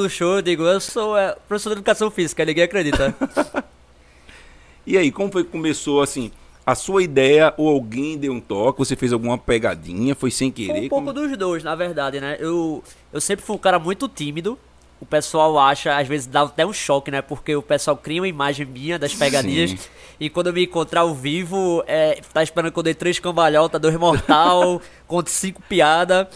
do show, eu digo, eu sou é, professor de educação física, ninguém acredita. E aí, como foi que começou assim? A sua ideia ou alguém deu um toque? Você fez alguma pegadinha? Foi sem querer? um pouco dos dois, na verdade, né? Eu, eu sempre fui um cara muito tímido. O pessoal acha, às vezes dá até um choque, né? Porque o pessoal cria uma imagem minha das pegadinhas. Sim. E quando eu me encontrar ao vivo, é, tá esperando que eu dê três cambalhotas, dois mortal, conte cinco piadas.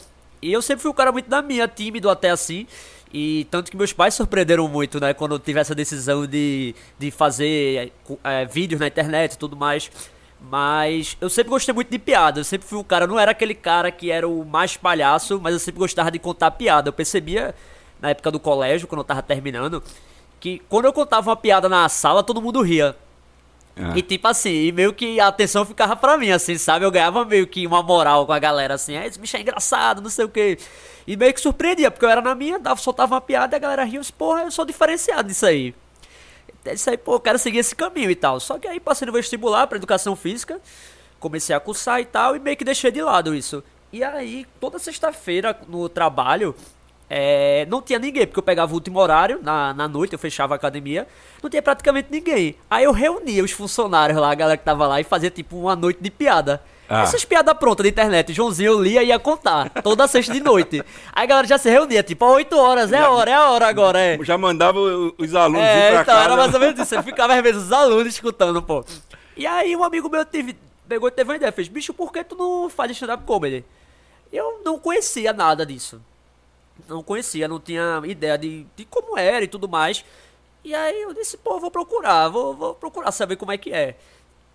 E eu sempre fui um cara muito da minha, tímido até assim. E tanto que meus pais surpreenderam muito, né? Quando eu tive essa decisão de, de fazer é, vídeos na internet e tudo mais. Mas eu sempre gostei muito de piada. Eu sempre fui um cara, não era aquele cara que era o mais palhaço, mas eu sempre gostava de contar piada. Eu percebia na época do colégio, quando eu tava terminando, que quando eu contava uma piada na sala, todo mundo ria. Ah. E tipo assim, e meio que a atenção ficava pra mim, assim, sabe? Eu ganhava meio que uma moral com a galera, assim, "Ah, esse bicho é engraçado, não sei o que. E meio que surpreendia, porque eu era na minha, dava, soltava uma piada e a galera ria, eu disse, porra, eu sou diferenciado nisso aí. Eu disse aí, pô, eu quero seguir esse caminho e tal. Só que aí passei no vestibular pra educação física, comecei a cursar e tal, e meio que deixei de lado isso. E aí, toda sexta-feira no trabalho, é, não tinha ninguém, porque eu pegava o último horário, na, na noite eu fechava a academia, não tinha praticamente ninguém. Aí eu reunia os funcionários lá, a galera que tava lá, e fazia tipo uma noite de piada. Ah. Essas piadas prontas da internet, Joãozinho lia e ia contar, toda sexta de noite. Aí a galera já se reunia, tipo, 8 horas, é a hora, é a hora agora, é. Já mandava os alunos ir É, pra então, casa. era mais ou menos isso. Eu ficava às vezes os alunos escutando, pô. E aí um amigo meu teve, pegou e teve uma ideia, fez, bicho, por que tu não faz stand-up comedy? Eu não conhecia nada disso. Não conhecia, não tinha ideia de, de como era e tudo mais. E aí eu disse, pô, vou procurar, vou, vou procurar saber como é que é.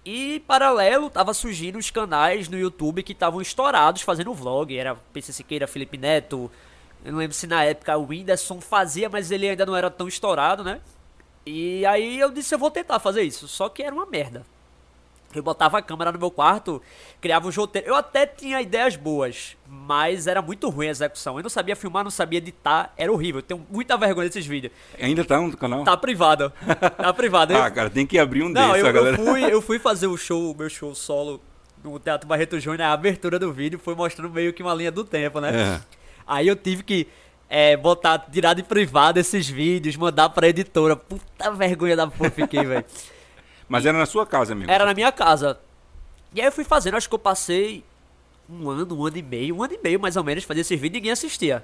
E paralelo, tava surgindo os canais no YouTube que estavam estourados fazendo vlog. Era PC Siqueira, Felipe Neto. Eu não lembro se na época o Whindersson fazia, mas ele ainda não era tão estourado, né? E aí eu disse, eu vou tentar fazer isso. Só que era uma merda. Eu botava a câmera no meu quarto, criava um roteiro. Eu até tinha ideias boas, mas era muito ruim a execução. Eu não sabia filmar, não sabia editar, era horrível. Eu tenho muita vergonha desses vídeos. Ainda tá no canal? Tá privado. Tá privado. Eu- Ah, cara, tem que abrir um não, desses, eu, a eu galera. fui, eu fui fazer o show, o meu show solo no Teatro Barreto Júnior, a abertura do vídeo foi mostrando meio que uma linha do tempo, né? É. Aí eu tive que é, botar, tirar de privado esses vídeos, mandar pra editora. Puta vergonha da porra fiquei, velho. Mas era na sua casa mesmo. Era na minha casa. E aí eu fui fazendo, acho que eu passei um ano, um ano e meio, um ano e meio mais ou menos, fazer esses vídeos e ninguém assistia.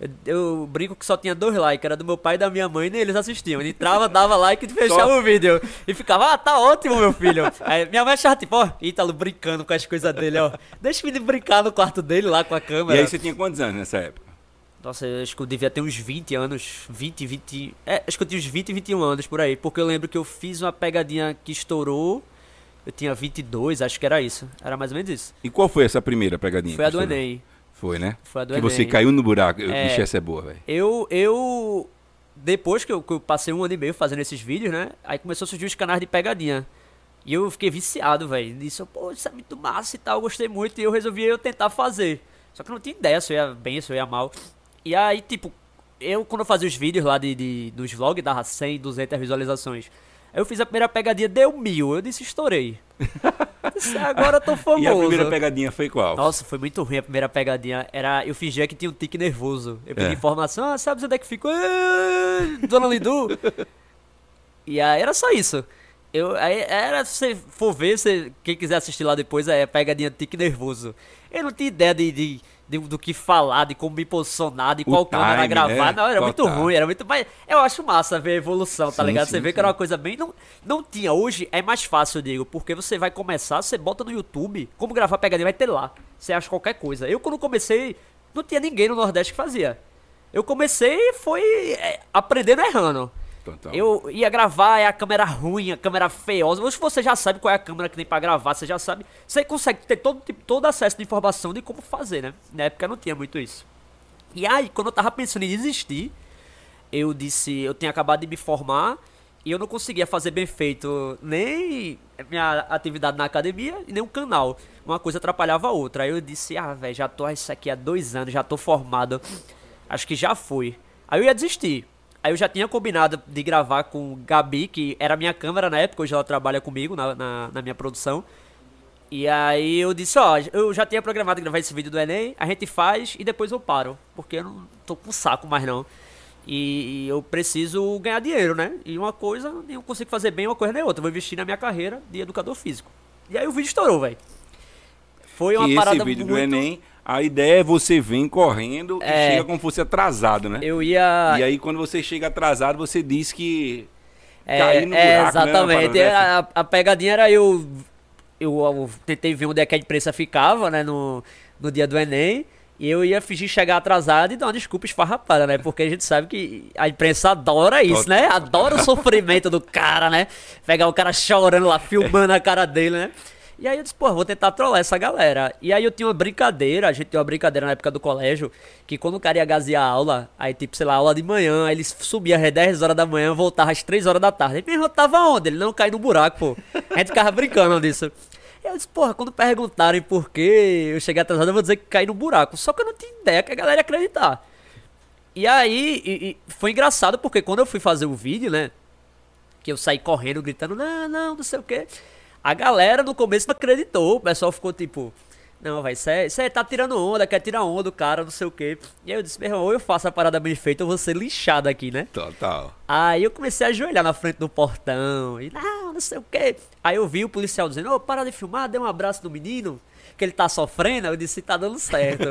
Eu, eu brinco que só tinha dois likes, era do meu pai e da minha mãe, nem eles assistiam. Ele entrava, dava like e fechava Só- o vídeo. E ficava, ah, tá ótimo, meu filho. Aí minha mãe achava tipo, ó, Ítalo brincando com as coisas dele, ó. Deixa o menino brincar no quarto dele lá com a E câmera. aí você tinha quantos anos nessa época? Nossa, eu acho que eu devia ter uns 20 anos. 20, 20. É, acho que eu tinha uns 20, 21 anos por aí. Porque eu lembro que eu fiz uma pegadinha que estourou. Eu tinha 22, acho que era isso. Era mais ou menos isso. E qual foi essa primeira pegadinha? Foi a que do estourou? Enem. Foi, né? Foi a do que Enem. você caiu no buraco. É. Bicho, essa é boa, velho. Eu, eu. Depois que eu, que eu passei um ano e meio fazendo esses vídeos, né? Aí começou a surgir os canais de pegadinha. E eu fiquei viciado, velho. Nisso, pô, isso é muito massa e tal, eu gostei muito. E eu resolvi eu tentar fazer. Só que eu não tinha ideia se eu ia bem, se eu ia mal. E aí, tipo, eu quando eu fazia os vídeos lá de, de, dos vlogs, dava 100, 200 visualizações. Aí eu fiz a primeira pegadinha, deu mil. Eu disse, estourei. Agora eu tô famoso. E a primeira pegadinha foi qual? Nossa, foi muito ruim a primeira pegadinha. Era, eu fingia que tinha um tique nervoso. Eu pedi É. informação, ah, sabe onde é que ficou? "Ah, Dona Lindu. e aí era só isso. Eu, aí era, se você for ver, você, quem quiser assistir lá depois, é pegadinha tique nervoso. Eu não tinha ideia de, de, de- do que falar, de como me posicionar, de O qual câmera time, gravar. né? Não, era muito ruim, era muito. Mas eu acho massa ver a evolução, tá Sim, ligado? sim, você vê que era uma coisa bem. Não, não tinha. Hoje é mais fácil, eu digo, porque você vai começar, você bota no YouTube, como gravar pegadinha, vai ter lá. Você acha qualquer coisa. Eu, quando comecei, não tinha ninguém no Nordeste que fazia. Eu comecei e foi é, aprendendo errando. Total. Eu ia gravar, é a câmera ruim, a câmera feiosa. Hoje você já sabe qual é a câmera que tem pra gravar, você já sabe. Você consegue ter todo, tipo, todo acesso de informação de como fazer, né? Na época não tinha muito isso. E aí, quando eu tava pensando em desistir, eu disse, eu tinha acabado de me formar e eu não conseguia fazer bem feito nem minha atividade na academia e nem um canal. Uma coisa atrapalhava a outra. Aí eu disse, ah, velho, já tô isso aqui há dois anos, já tô formado. Acho que já foi. Aí eu ia desistir. Aí eu já tinha combinado de gravar com Gabi, que era minha câmera na época, hoje ela trabalha comigo na, na, na minha produção. E aí eu disse, ó, eu já tinha programado gravar esse vídeo do Enem, a gente faz e depois eu paro. Porque eu não tô com saco mais não. E eu preciso ganhar dinheiro, né? E uma coisa, eu consigo fazer bem uma coisa nem outra. Eu vou investir na minha carreira de educador físico. E aí o vídeo estourou, velho. Foi uma que parada esse vídeo muito... do Enem, a ideia é você vir correndo É. e chega como se fosse atrasado, né? Eu ia... E aí quando você chega atrasado, você diz que É, cair no é, buraco, né, exatamente. parada a, a pegadinha era eu, eu. eu tentei ver onde é que a imprensa ficava, né? No, no dia do Enem. E eu ia fingir chegar atrasado e dar uma desculpa esfarrapada, né? Porque a gente sabe que a imprensa adora isso, né? Adora o sofrimento do cara, né? Pegar o cara chorando lá, filmando a cara dele, né? E aí eu disse, pô, vou tentar trollar essa galera. E aí eu tinha uma brincadeira, a gente tinha uma brincadeira na época do colégio, que quando o cara ia gasear a aula, aí tipo, sei lá, aula de manhã, aí ele subia às 10 horas da manhã, voltava às 3 horas da tarde. Ele me tava onde? Ele não caiu no buraco, pô. A gente ficava brincando disso. E eu disse, porra, quando perguntarem por que eu cheguei atrasado, eu vou dizer que caí no buraco. Só que eu não tinha ideia que a galera ia acreditar. E aí, e- e foi engraçado porque quando eu fui fazer o vídeo, né? Que eu saí correndo, gritando, não, não, não sei o quê. A galera no começo não acreditou. O pessoal ficou tipo, não, vai, você tá tirando onda, quer tirar onda do cara, não sei o quê. E aí eu disse, meu irmão, ou eu faço a parada bem feita, ou eu vou ser lixado aqui, né? Total. Aí eu comecei a ajoelhar na frente do portão. E não, não sei o quê. Aí eu vi o policial dizendo, ô, para de filmar, dê um abraço no menino. Que ele tá sofrendo. Eu disse, tá dando certo.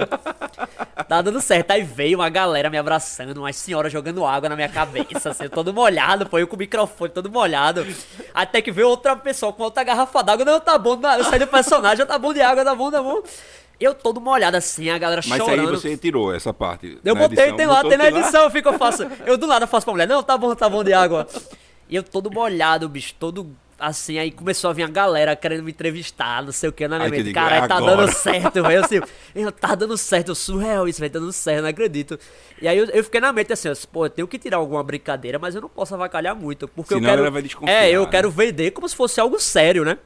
tá dando certo. Aí veio uma galera me abraçando, umas senhoras jogando água na minha cabeça, assim, todo molhado, pô, eu com o microfone todo molhado. Até que veio outra pessoa com outra garrafa d'água. Não, tá bom, eu saí do personagem, tá bom de água, tá bom, tá bom. Eu todo molhado assim, a galera Mas chorando. aí você tirou essa parte. Eu botei, edição. tem lá, tem na edição, eu fico, eu faço. Eu do lado faço pra mulher, não, tá bom, tá bom de água. E eu todo molhado, bicho, todo assim, aí começou a vir a galera querendo me entrevistar, não sei o que, na minha mente. Caralho, é tá agora." dando certo, velho. Assim, eu, tá dando certo, surreal isso, velho, tá dando certo, não acredito. E aí eu, eu fiquei na mente assim, eu pô, eu tenho que tirar alguma brincadeira, mas eu não posso avacalhar muito, porque Senão eu quero. vai desconfiar, é, eu né? quero vender como se fosse algo sério, né?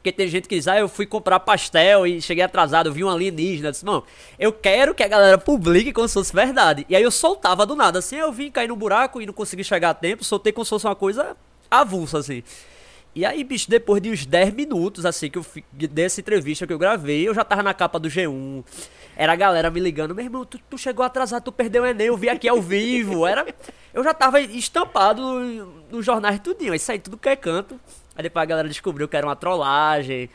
Porque tem gente que diz, ah, eu fui comprar pastel e cheguei atrasado, vi um alienígena. Eu disse, não, eu quero que a galera publique como se fosse verdade. E aí eu soltava do nada, assim, eu vim cair no buraco e não consegui chegar a tempo, soltei como se fosse uma coisa avulsa, assim. E aí, bicho, depois de uns 10 minutos, assim, que eu dessa entrevista que eu gravei, eu já tava na capa do G1. Era a galera me ligando, meu irmão, tu, tu chegou atrasado, tu perdeu o Enem, eu vi aqui ao vivo. Era, eu já tava estampado no- nos jornais tudinho, aí saí tudo que é canto. Aí depois a galera descobriu que era uma trollagem.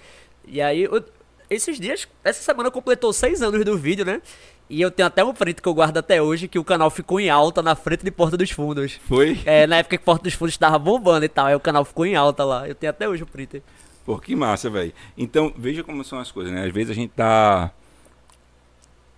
E aí, eu- esses dias, essa semana completou seis anos do vídeo, né? E eu tenho até um print que eu guardo até hoje, que o canal ficou em alta na frente de Porta dos Fundos. Foi? É, na época que Porta dos Fundos tava bombando e tal, aí o canal ficou em alta lá. Eu tenho até hoje o print. Pô, que massa, velho. Então, veja como são as coisas, né? Às vezes a gente tá.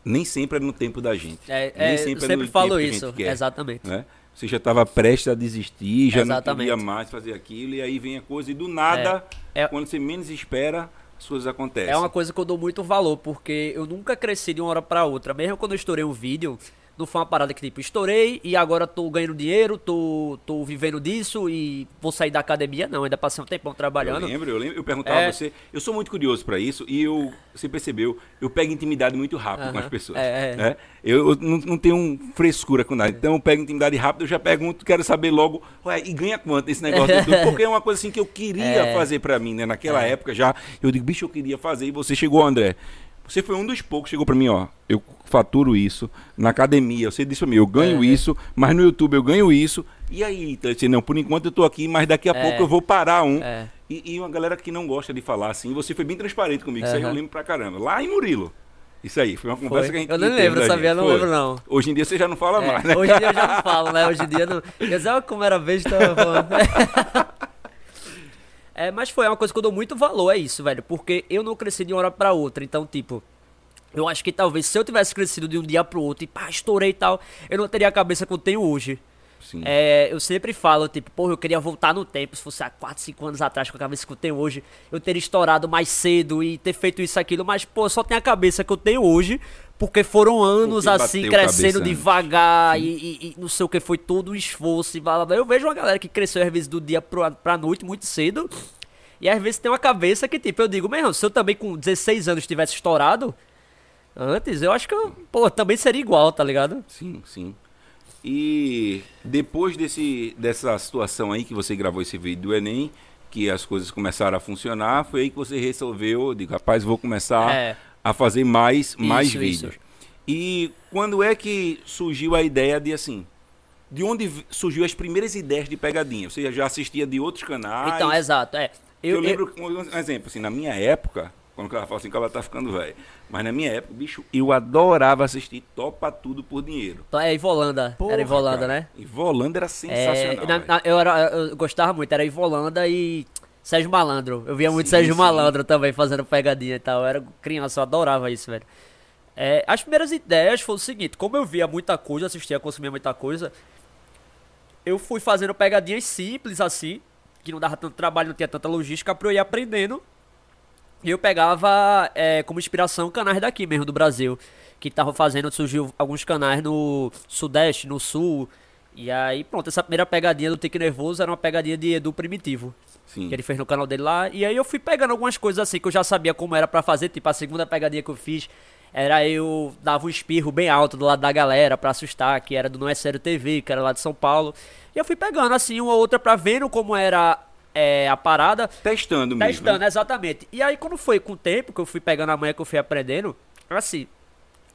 Nem sempre é no tempo da gente. É, Nem é, eu sempre é sempre falo que isso, gente quer, exatamente. né? Você já estava prestes a desistir, já Exatamente. não queria mais fazer aquilo, e aí vem a coisa, e do nada, É, é- quando você menos espera, as coisas acontecem. É uma coisa que eu dou muito valor, porque eu nunca cresci de uma hora pra outra. Mesmo quando eu estourei um vídeo, não foi uma parada que, tipo, estourei e agora tô ganhando dinheiro, tô, tô vivendo disso e vou sair da academia. Não, ainda passei um tempão trabalhando. Eu lembro, eu lembro. Eu perguntava É. a você. Eu sou muito curioso pra isso e eu, você percebeu, eu pego intimidade muito rápido com as pessoas. É, é. né? Eu, eu não, não tenho frescura com nada. Então eu pego intimidade rápido, eu já pergunto, quero saber logo, ué, e ganha quanto esse negócio? de tudo? Porque é uma coisa assim que eu queria É. fazer pra mim, né? Naquela época já, eu digo, bicho, eu queria fazer. E você chegou, André. Você foi um dos poucos chegou pra mim, ó. Eu faturo isso na academia. Você disse pra mim, eu ganho É. isso, mas no YouTube eu ganho isso. E aí, então, eu disse, não, por enquanto eu tô aqui, mas daqui a É. pouco eu vou parar um. É. E, e uma galera que não gosta de falar assim, você foi bem transparente comigo, isso aí eu lembro pra caramba. Lá em Murilo. Isso aí, foi uma conversa Foi. que a gente Eu não lembro, sabia? Não Foi. lembro, não. Hoje em dia você já não fala É, mais, né? Hoje em dia eu já não falo, né? Hoje em dia não. Eu sei como era besta. eu falando. É, mas foi uma coisa que eu dou muito valor, é isso, velho. Porque eu não cresci de uma hora pra outra. Então, tipo, eu acho que talvez se eu tivesse crescido de um dia pro outro e pá, estourei e tal, eu não teria a cabeça que eu tenho hoje. Sim. É, eu sempre falo, tipo, porra, eu queria voltar no tempo, se fosse há 4, 5 anos atrás, com a cabeça que eu tenho hoje, eu teria estourado mais cedo e ter feito isso, aquilo, mas, pô, só tenho a cabeça que eu tenho hoje, porque foram anos Porque assim, crescendo devagar e, e- e não sei o que, foi todo um esforço e blá blá blá. Eu vejo uma galera que cresceu às vezes do dia pro, pra noite muito cedo, e às vezes tem uma cabeça que, tipo, eu digo, meu irmão, se eu também com 16 anos tivesse estourado antes, eu acho que eu, pô, também seria igual, tá ligado? Sim, sim. E depois desse, dessa situação aí que você gravou esse vídeo do Enem, que as coisas começaram a funcionar, foi aí que você resolveu, digo, rapaz, vou começar É. a fazer mais, mais Isso, vídeos. isso. E quando é que surgiu a ideia de assim, de onde surgiu as primeiras ideias de pegadinha? Você já assistia de outros canais? Então, exato, é. Eu, lembro, um exemplo, assim, na minha época, quando o cara fala assim, o cara tá ficando velho. Mas na minha época, bicho, eu adorava assistir Topa Tudo por Dinheiro. Então, é Ivolanda. Porra, era Ivolanda, cara. né? Ivolanda era É, sensacional. na- velho. na- eu, era, eu gostava muito, era Ivolanda e Sérgio Malandro. Eu via muito Sim, Sérgio sim. Malandro também fazendo pegadinha e tal. Eu era criança, eu adorava isso, velho. É, as primeiras ideias foi o seguinte: como eu via muita coisa, assistia, consumia muita coisa, eu fui fazendo pegadinhas simples assim, que não dava tanto trabalho, não tinha tanta logística, pra eu ir aprendendo. E eu pegava é, como inspiração canais daqui mesmo, do Brasil. Que estavam fazendo, surgiu alguns canais no Sudeste, no Sul. E aí, pronto, essa primeira pegadinha do Tique Nervoso era uma pegadinha de Edu Primitivo. Sim. Que ele fez no canal dele lá. E aí eu fui pegando algumas coisas assim que eu já sabia como era pra fazer. Tipo, a segunda pegadinha que eu fiz era eu dava um espirro bem alto do lado da galera pra assustar, que era do Não É Sério TV, que era lá de São Paulo. E eu fui pegando assim uma ou outra pra vendo como era é, a parada. Testando mesmo. Testando, exatamente. E aí, quando foi com o tempo, que eu fui pegando a manha que eu fui aprendendo, assim,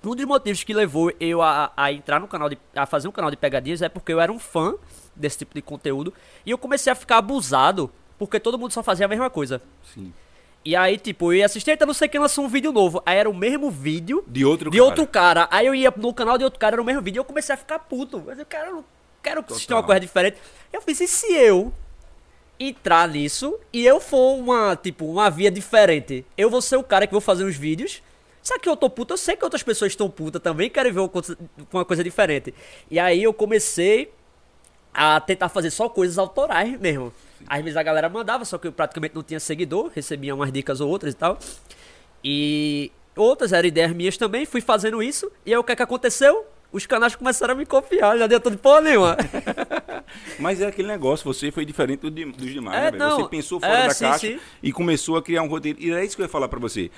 um dos motivos que levou eu a, a entrar no canal, de, a fazer um canal de pegadinhas é porque eu era um fã desse tipo de conteúdo e eu comecei a ficar abusado porque todo mundo só fazia a mesma coisa. Sim. E aí, tipo, eu ia assistir, então não sei quem lançou um vídeo novo. Aí era o mesmo vídeo De outro de cara. outro cara. Aí eu ia no canal de outro cara, era o mesmo vídeo, e eu comecei a ficar puto. Mas eu quero, quero assistir uma Total. coisa diferente. Eu fiz, e se eu entrar nisso e eu for uma, tipo, uma via diferente? Eu vou ser o cara que vou fazer os vídeos. Só que eu tô puto, eu sei que outras pessoas estão putas também, querem ver uma coisa, uma coisa diferente. E aí eu comecei a tentar fazer só coisas autorais mesmo. Às vezes a galera mandava, só que eu praticamente não tinha seguidor, recebia umas dicas ou outras e tal. E outras eram ideias minhas também, fui fazendo isso, e aí o que é que aconteceu? Os canais começaram a me confiar, não adiantou de porra nenhuma. Mas é aquele negócio, você foi diferente do dos demais, É, né, não, Você pensou fora é, da sim, caixa sim. e começou a criar um roteiro. E é isso que eu ia falar pra você.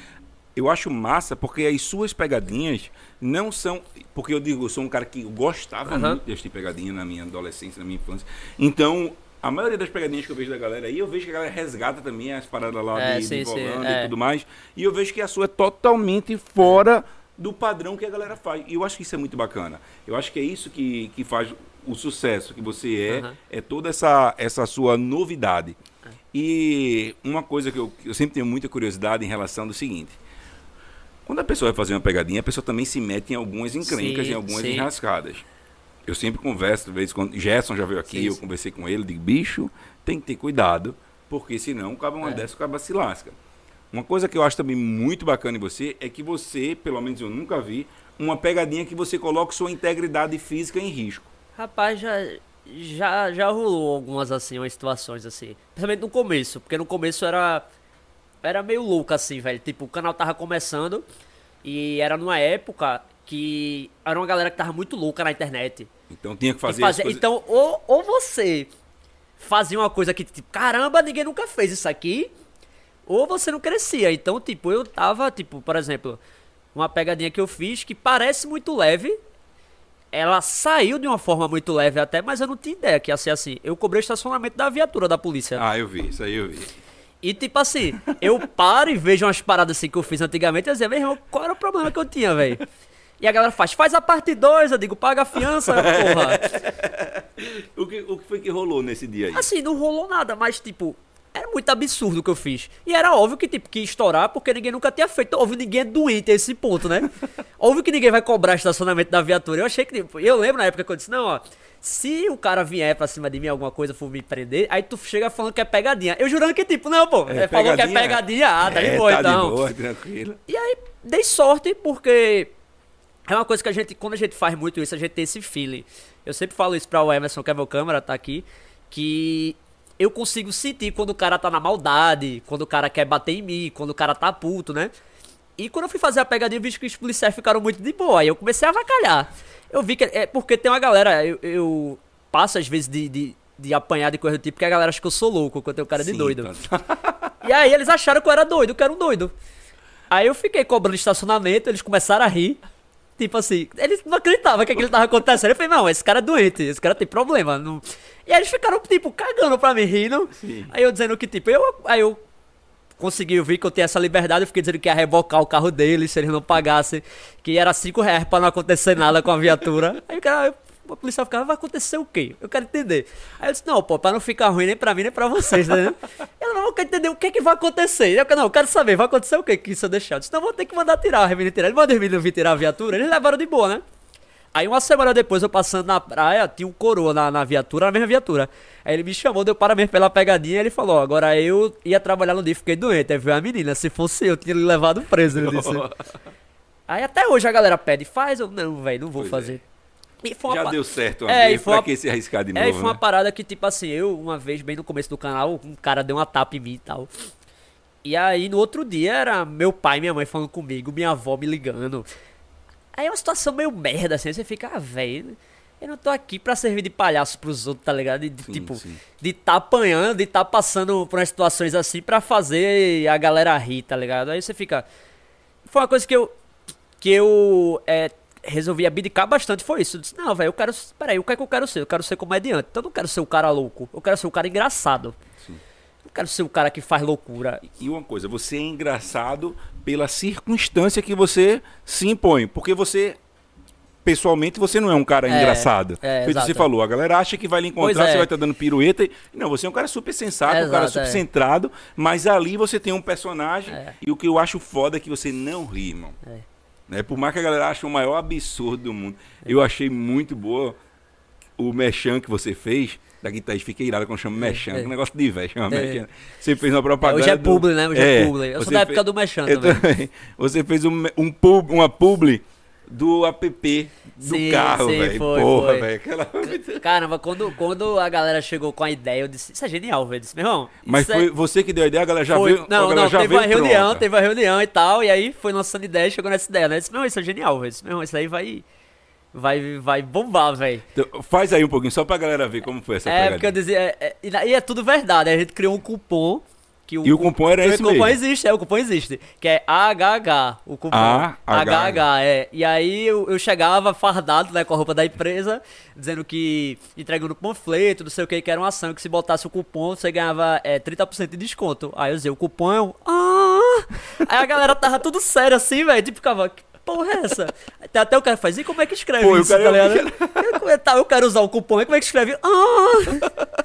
Eu acho massa porque as suas pegadinhas não são. Porque eu digo, eu sou um cara que gostava Aham. muito de pegadinha na minha adolescência, na minha infância. Então, a maioria das pegadinhas que eu vejo da galera aí, eu vejo que a galera resgata também as paradas lá É, de, sim, de sim, é. e tudo mais. E eu vejo que a sua é totalmente fora do padrão que a galera faz. E eu acho que isso é muito bacana. Eu acho que é isso que, que faz o sucesso que você é, Aham. é toda essa, essa sua novidade. E uma coisa que eu, eu sempre tenho muita curiosidade em relação do seguinte. Quando a pessoa vai fazer uma pegadinha, a pessoa também se mete em algumas encrencas, Sim, em algumas sim. enrascadas. Eu sempre converso, às vezes, quando Gerson já veio aqui, Sim, eu sim. conversei com ele, digo, bicho, tem que ter cuidado, porque senão acaba uma É. dessa, acaba se lasca. Uma coisa que eu acho também muito bacana em você é que você, pelo menos eu nunca vi, uma pegadinha que você coloca sua integridade física em risco. Rapaz, já, já, já rolou algumas assim, umas situações assim. Principalmente no começo, porque no começo era. Era meio louco assim, velho. Tipo, o canal tava começando e era numa época que era uma galera que tava muito louca na internet. Então tinha que fazer fazer- as coisas... Então, ou, ou você fazia uma coisa que, tipo, caramba, ninguém nunca fez isso aqui, ou você não crescia. Então, tipo, eu tava, tipo, por exemplo, uma pegadinha que eu fiz que parece muito leve. Ela saiu de uma forma muito leve até, mas eu não tinha ideia que ia ser assim. Eu cobrei o estacionamento da viatura da polícia. Ah, eu vi, isso aí eu vi. E tipo assim, eu paro e vejo umas paradas assim que eu fiz antigamente e eu dizia, meu irmão, qual era o problema que eu tinha, velho? E a galera faz, faz a parte 2, eu digo, paga a fiança, porra. O que, o que foi que rolou nesse dia aí? Assim, não rolou nada, mas tipo, era muito absurdo o que eu fiz. E era óbvio que, tipo, que ia estourar porque ninguém nunca tinha feito. Óbvio, ninguém é doente a esse ponto, né? óbvio que ninguém vai cobrar estacionamento da viatura. Eu achei que, tipo, eu lembro na época que eu disse, não, ó, se o cara vier pra cima de mim, alguma coisa, for me prender, aí tu chega falando que é pegadinha. Eu jurando que, tipo, não, pô, é, falou que é pegadinha, ah, tá de É, boa, tá então. de boa, tranquilo. E aí, dei sorte porque é uma coisa que a gente, quando a gente faz muito isso, a gente tem esse feeling. Eu sempre falo isso pra o Emerson, que é meu câmera, tá aqui, que eu consigo sentir quando o cara tá na maldade, quando o cara quer bater em mim, quando o cara tá puto, né? E quando eu fui fazer a pegadinha, eu vi que os policiais ficaram muito de boa. Aí eu comecei a avacalhar. Eu vi que. É porque tem uma galera. Eu, eu passo às vezes de, de, de apanhar de coisa do tipo, porque a galera acha que eu sou louco, que eu tenho cara de Sim, doido. tá- E aí eles acharam que eu era doido, que eu era um doido. Aí eu fiquei cobrando estacionamento, eles começaram a rir. Tipo assim, eles não acreditavam que aquilo tava acontecendo. Eu falei, não, esse cara é doente, esse cara tem problema. Não... E aí eles ficaram, tipo, cagando pra mim, rindo. Sim. Aí eu dizendo que, tipo, eu. Aí eu consegui ver que eu tinha essa liberdade, eu fiquei dizendo que ia rebocar o carro deles se eles não pagassem, que era 5 reais pra não acontecer nada com a viatura. Aí o cara O policial ficava, vai acontecer o quê? Eu quero entender. Aí eu disse, não, pô, pra não ficar ruim nem pra mim, nem pra vocês, né? Ela, não, eu quero entender o que que vai acontecer. Eu, não, eu quero saber, vai acontecer o quê que isso eu deixar? Eu disse, não, vou ter que mandar tirar a menino tirar. Ele mandou os meninos vir tirar a viatura, eles levaram de boa, né? Aí uma semana depois, eu passando na praia, tinha um coroa na, na viatura, na mesma viatura. Aí ele me chamou, deu parabéns pela pegadinha, e ele falou, agora eu ia trabalhar no dia, fiquei doente. Aí veio a menina, se fosse eu, tinha levado preso, ele disse. Aí até hoje a galera pede, faz ou não, velho, não vou Pois fazer. é. Foi uma Já pa- deu certo uma É, vez, pra uma- que se arriscar de É, e novo, foi uma né? parada que, tipo assim, eu, uma vez, bem no começo do canal, um cara deu uma tapa em mim e tal. E aí, no outro dia, era meu pai e minha mãe falando comigo, minha avó me ligando. Aí é uma situação meio merda, assim, você fica, ah, velho, eu não tô aqui pra servir de palhaço pros outros, tá ligado? De, de, Sim, tipo, sim. de tá apanhando, de tá passando por umas situações assim pra fazer a galera rir, tá ligado? Aí você fica... Foi uma coisa que eu, que eu é, resolvi abdicar bastante, foi isso. Eu disse, não, velho, eu quero... Peraí, o que é que eu quero ser? Eu quero ser comediante. Então eu não quero ser o cara louco, eu quero ser o cara engraçado. Sim. Eu quero ser o cara que faz loucura. E uma coisa, você é engraçado pela circunstância que você se impõe. Porque você, pessoalmente, você não é um cara É, engraçado. é, Feito você falou, a galera acha que vai lhe encontrar, Pois é. você vai estar dando pirueta. E... Não, você é um cara super sensato, um cara Exato, super é. centrado, mas ali você tem um personagem. É. E o que eu acho foda é que você não ri, irmão. É. Né? Por mais que a galera ache o maior absurdo do mundo. Eu achei muito boa o mechan que você fez. Da guitarrista, fiquei irado quando chama mechan, é. que negócio de velho, chama É. mechan. Você fez uma propaganda. hoje é do- publi, né? Hoje é publi. Eu sou da época fez- do Mechan Eu também. Você fez um, um pub, uma publi do app do Sim, carro, velho. foi, Porra, foi. velho. Aquela... Caramba, quando, quando a galera chegou com a ideia, eu disse, isso é genial, velho. Disse, meu irmão, Mas isso é- foi você que deu a ideia, a galera já foi- veio. Não, não, já teve veio uma reunião, pronta. teve uma reunião e tal, e aí foi lançando ideia e chegou nessa ideia, né? Eu disse, não, isso é genial, velho. Disse, Meu irmão, isso aí vai. Vai, vai bombar, velho. Então, faz aí um pouquinho, só pra galera ver como foi essa É, porque eu dizia. é, é, e é tudo verdade. A gente criou um cupom. Que E o cupom era esse O cupom mesmo? existe, é, o cupom existe. Que é AHH, o cupom. AHH, é. E aí eu, eu chegava fardado, né, com a roupa da empresa, dizendo que entregando panfleto, não sei o que, que era uma ação, que se botasse o cupom, você ganhava é, 30% de desconto. Aí eu dizia, o cupom é um... Ah! Aí a galera tava tudo sério assim, velho, tipo, ficava... Que porra é essa? Até, até o cara faz, e como é que escreve Pô, isso, tá é um ligado? Eu, tá, eu quero usar o cupom, e como é que escreve? Ah!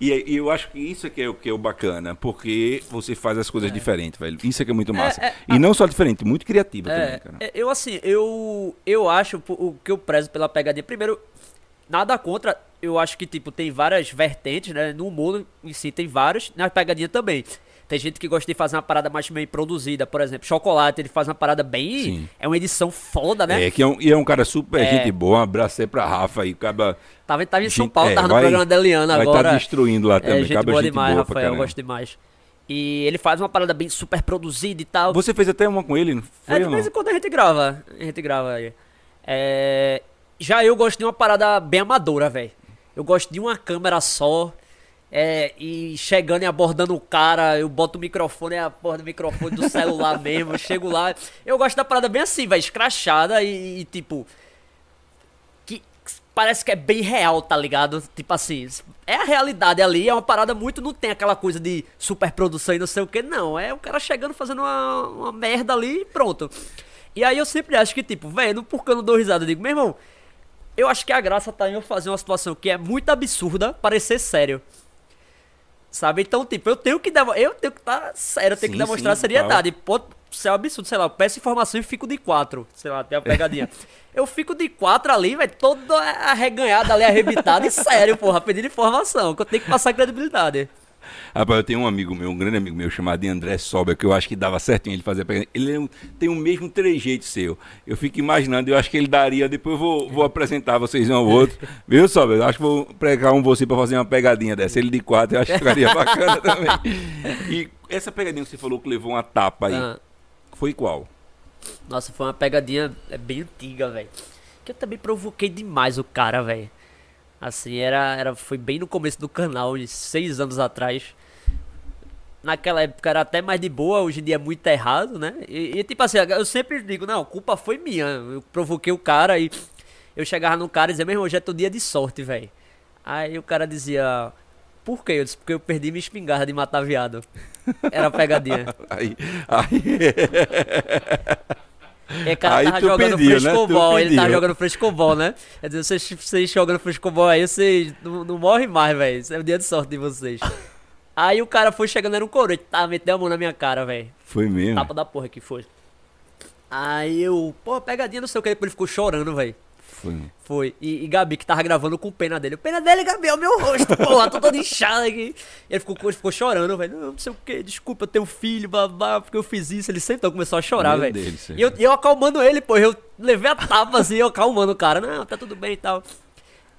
E, e eu acho que isso é que é o que é o bacana, porque você faz as coisas diferentes, velho. Isso é que é muito massa. é, e não só diferente, muito criativa É, também, cara. é, eu assim, eu eu acho o que eu prezo pela pegadinha. Primeiro, nada contra. Eu acho que tipo tem várias vertentes, né? No humor em si tem várias, na pegadinha também. Tem gente que gosta de fazer uma parada mais bem produzida, por exemplo, chocolate, ele faz uma parada bem, Sim. é uma edição foda, né? É, que é um, e é um cara super É. gente boa. Um abraço aí pra Rafa aí, acaba. Tava, tava em São gente- Paulo, é, tava no vai- programa da Eliana vai agora. tá destruindo lá também, É, gente acaba boa gente demais, boa Rafael, eu gosto demais. E ele faz uma parada bem super produzida e tal. Você fez até uma com ele, não foi? É, de vez em quando a gente grava. A gente grava aí. É, Já eu gosto de uma parada bem amadora, velho. Eu gosto de uma câmera só. É, e chegando e abordando o cara, eu boto o microfone, é a porra do microfone do celular mesmo, eu chego lá. Eu gosto da parada bem assim, velho, escrachada e, e, tipo. Que parece que é bem real, tá ligado? Tipo assim, é a realidade ali, é uma parada muito. Não tem aquela coisa de superprodução e não sei o que, não. É o cara chegando fazendo uma, uma merda ali e pronto. E aí eu sempre acho que, tipo, velho, não porque eu não dou risada, eu digo, meu irmão, eu acho que a graça tá em eu fazer uma situação que é muito absurda parecer sério. Sabe? Então, tipo, eu tenho que demo- eu tenho que estar tá sério, eu tenho Sim, que demonstrar sim, seriedade. Pode ser um absurdo, sei lá, eu peço informação e fico de quatro. Sei lá, tem a pegadinha. eu fico de quatro ali, velho, todo arreganhado ali, arrebitado e sério, porra, pedindo informação, que eu tenho que passar credibilidade. Rapaz, eu tenho um amigo meu, um grande amigo meu, chamado André Sober, que eu acho que dava certo em ele fazer a pegadinha. Ele é tem o mesmo trejeito seu. Eu fico imaginando, eu acho que ele daria, depois eu vou, vou apresentar vocês um ao outro. Viu, Sober? Eu acho que vou pregar um você pra fazer uma pegadinha dessa. Ele de quatro, eu acho que ficaria bacana também. E essa pegadinha que você falou que levou uma tapa aí, Ah, foi qual? nossa, foi uma pegadinha é bem antiga, velho. Que eu também provoquei demais o cara, velho. Assim, era, era, foi bem no começo do canal, seis anos atrás. Naquela época era até mais de boa, hoje em dia é muito errado, né? E, e, tipo assim, eu sempre digo, não, a culpa foi minha. Eu provoquei o cara e eu chegava no cara e dizia, meu irmão, hoje é teu dia de sorte, velho. Aí o cara dizia, por quê? Eu disse, porque eu perdi minha espingarda de matar viado. Era pegadinha. Aí, aí. É, cara Aí tava jogando pediu, né? Frescobol, ele tava jogando frescobol, né? Quer dizer, vocês, vocês jogando frescobol aí, vocês não, não morrem mais, velho. Isso é o dia de sorte de vocês. Aí o cara foi chegando, era um corote, tava metendo a mão na minha cara, velho. Foi mesmo. Tapa da porra que foi. Aí eu, pô, pegadinha, não sei o que, ele ficou chorando, velho. Foi. Foi. E, e Gabi, que tava gravando com pena dele. Pena dele, Gabi, é o meu rosto, porra, tô todo inchado aqui. Ele ficou, ele ficou chorando, velho. Não, sei o que, desculpa, eu tenho filho, babá, porque eu fiz isso. Ele sentou, começou a chorar, velho. E eu, eu acalmando ele, pô. Eu levei a tapa assim, eu acalmando o cara. Não, tá tudo bem e tal.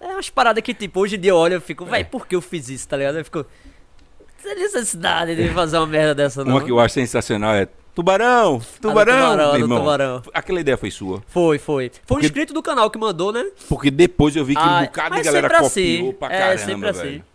É umas paradas que, tipo, hoje em dia eu olho e fico, É. velho, por que eu fiz isso, tá ligado? Eu fico. Não tem necessidade de fazer uma merda dessa, não. Uma que eu acho sensacional é Tubarão! Tubarão! tubarão, meu do irmão. tubarão. Aquela ideia foi sua. Foi, foi. Foi um inscrito do canal que mandou, né? Porque depois eu vi que Ah, um bocado de galera sempre copiou assim. pra É, caramba, sempre assim. velho.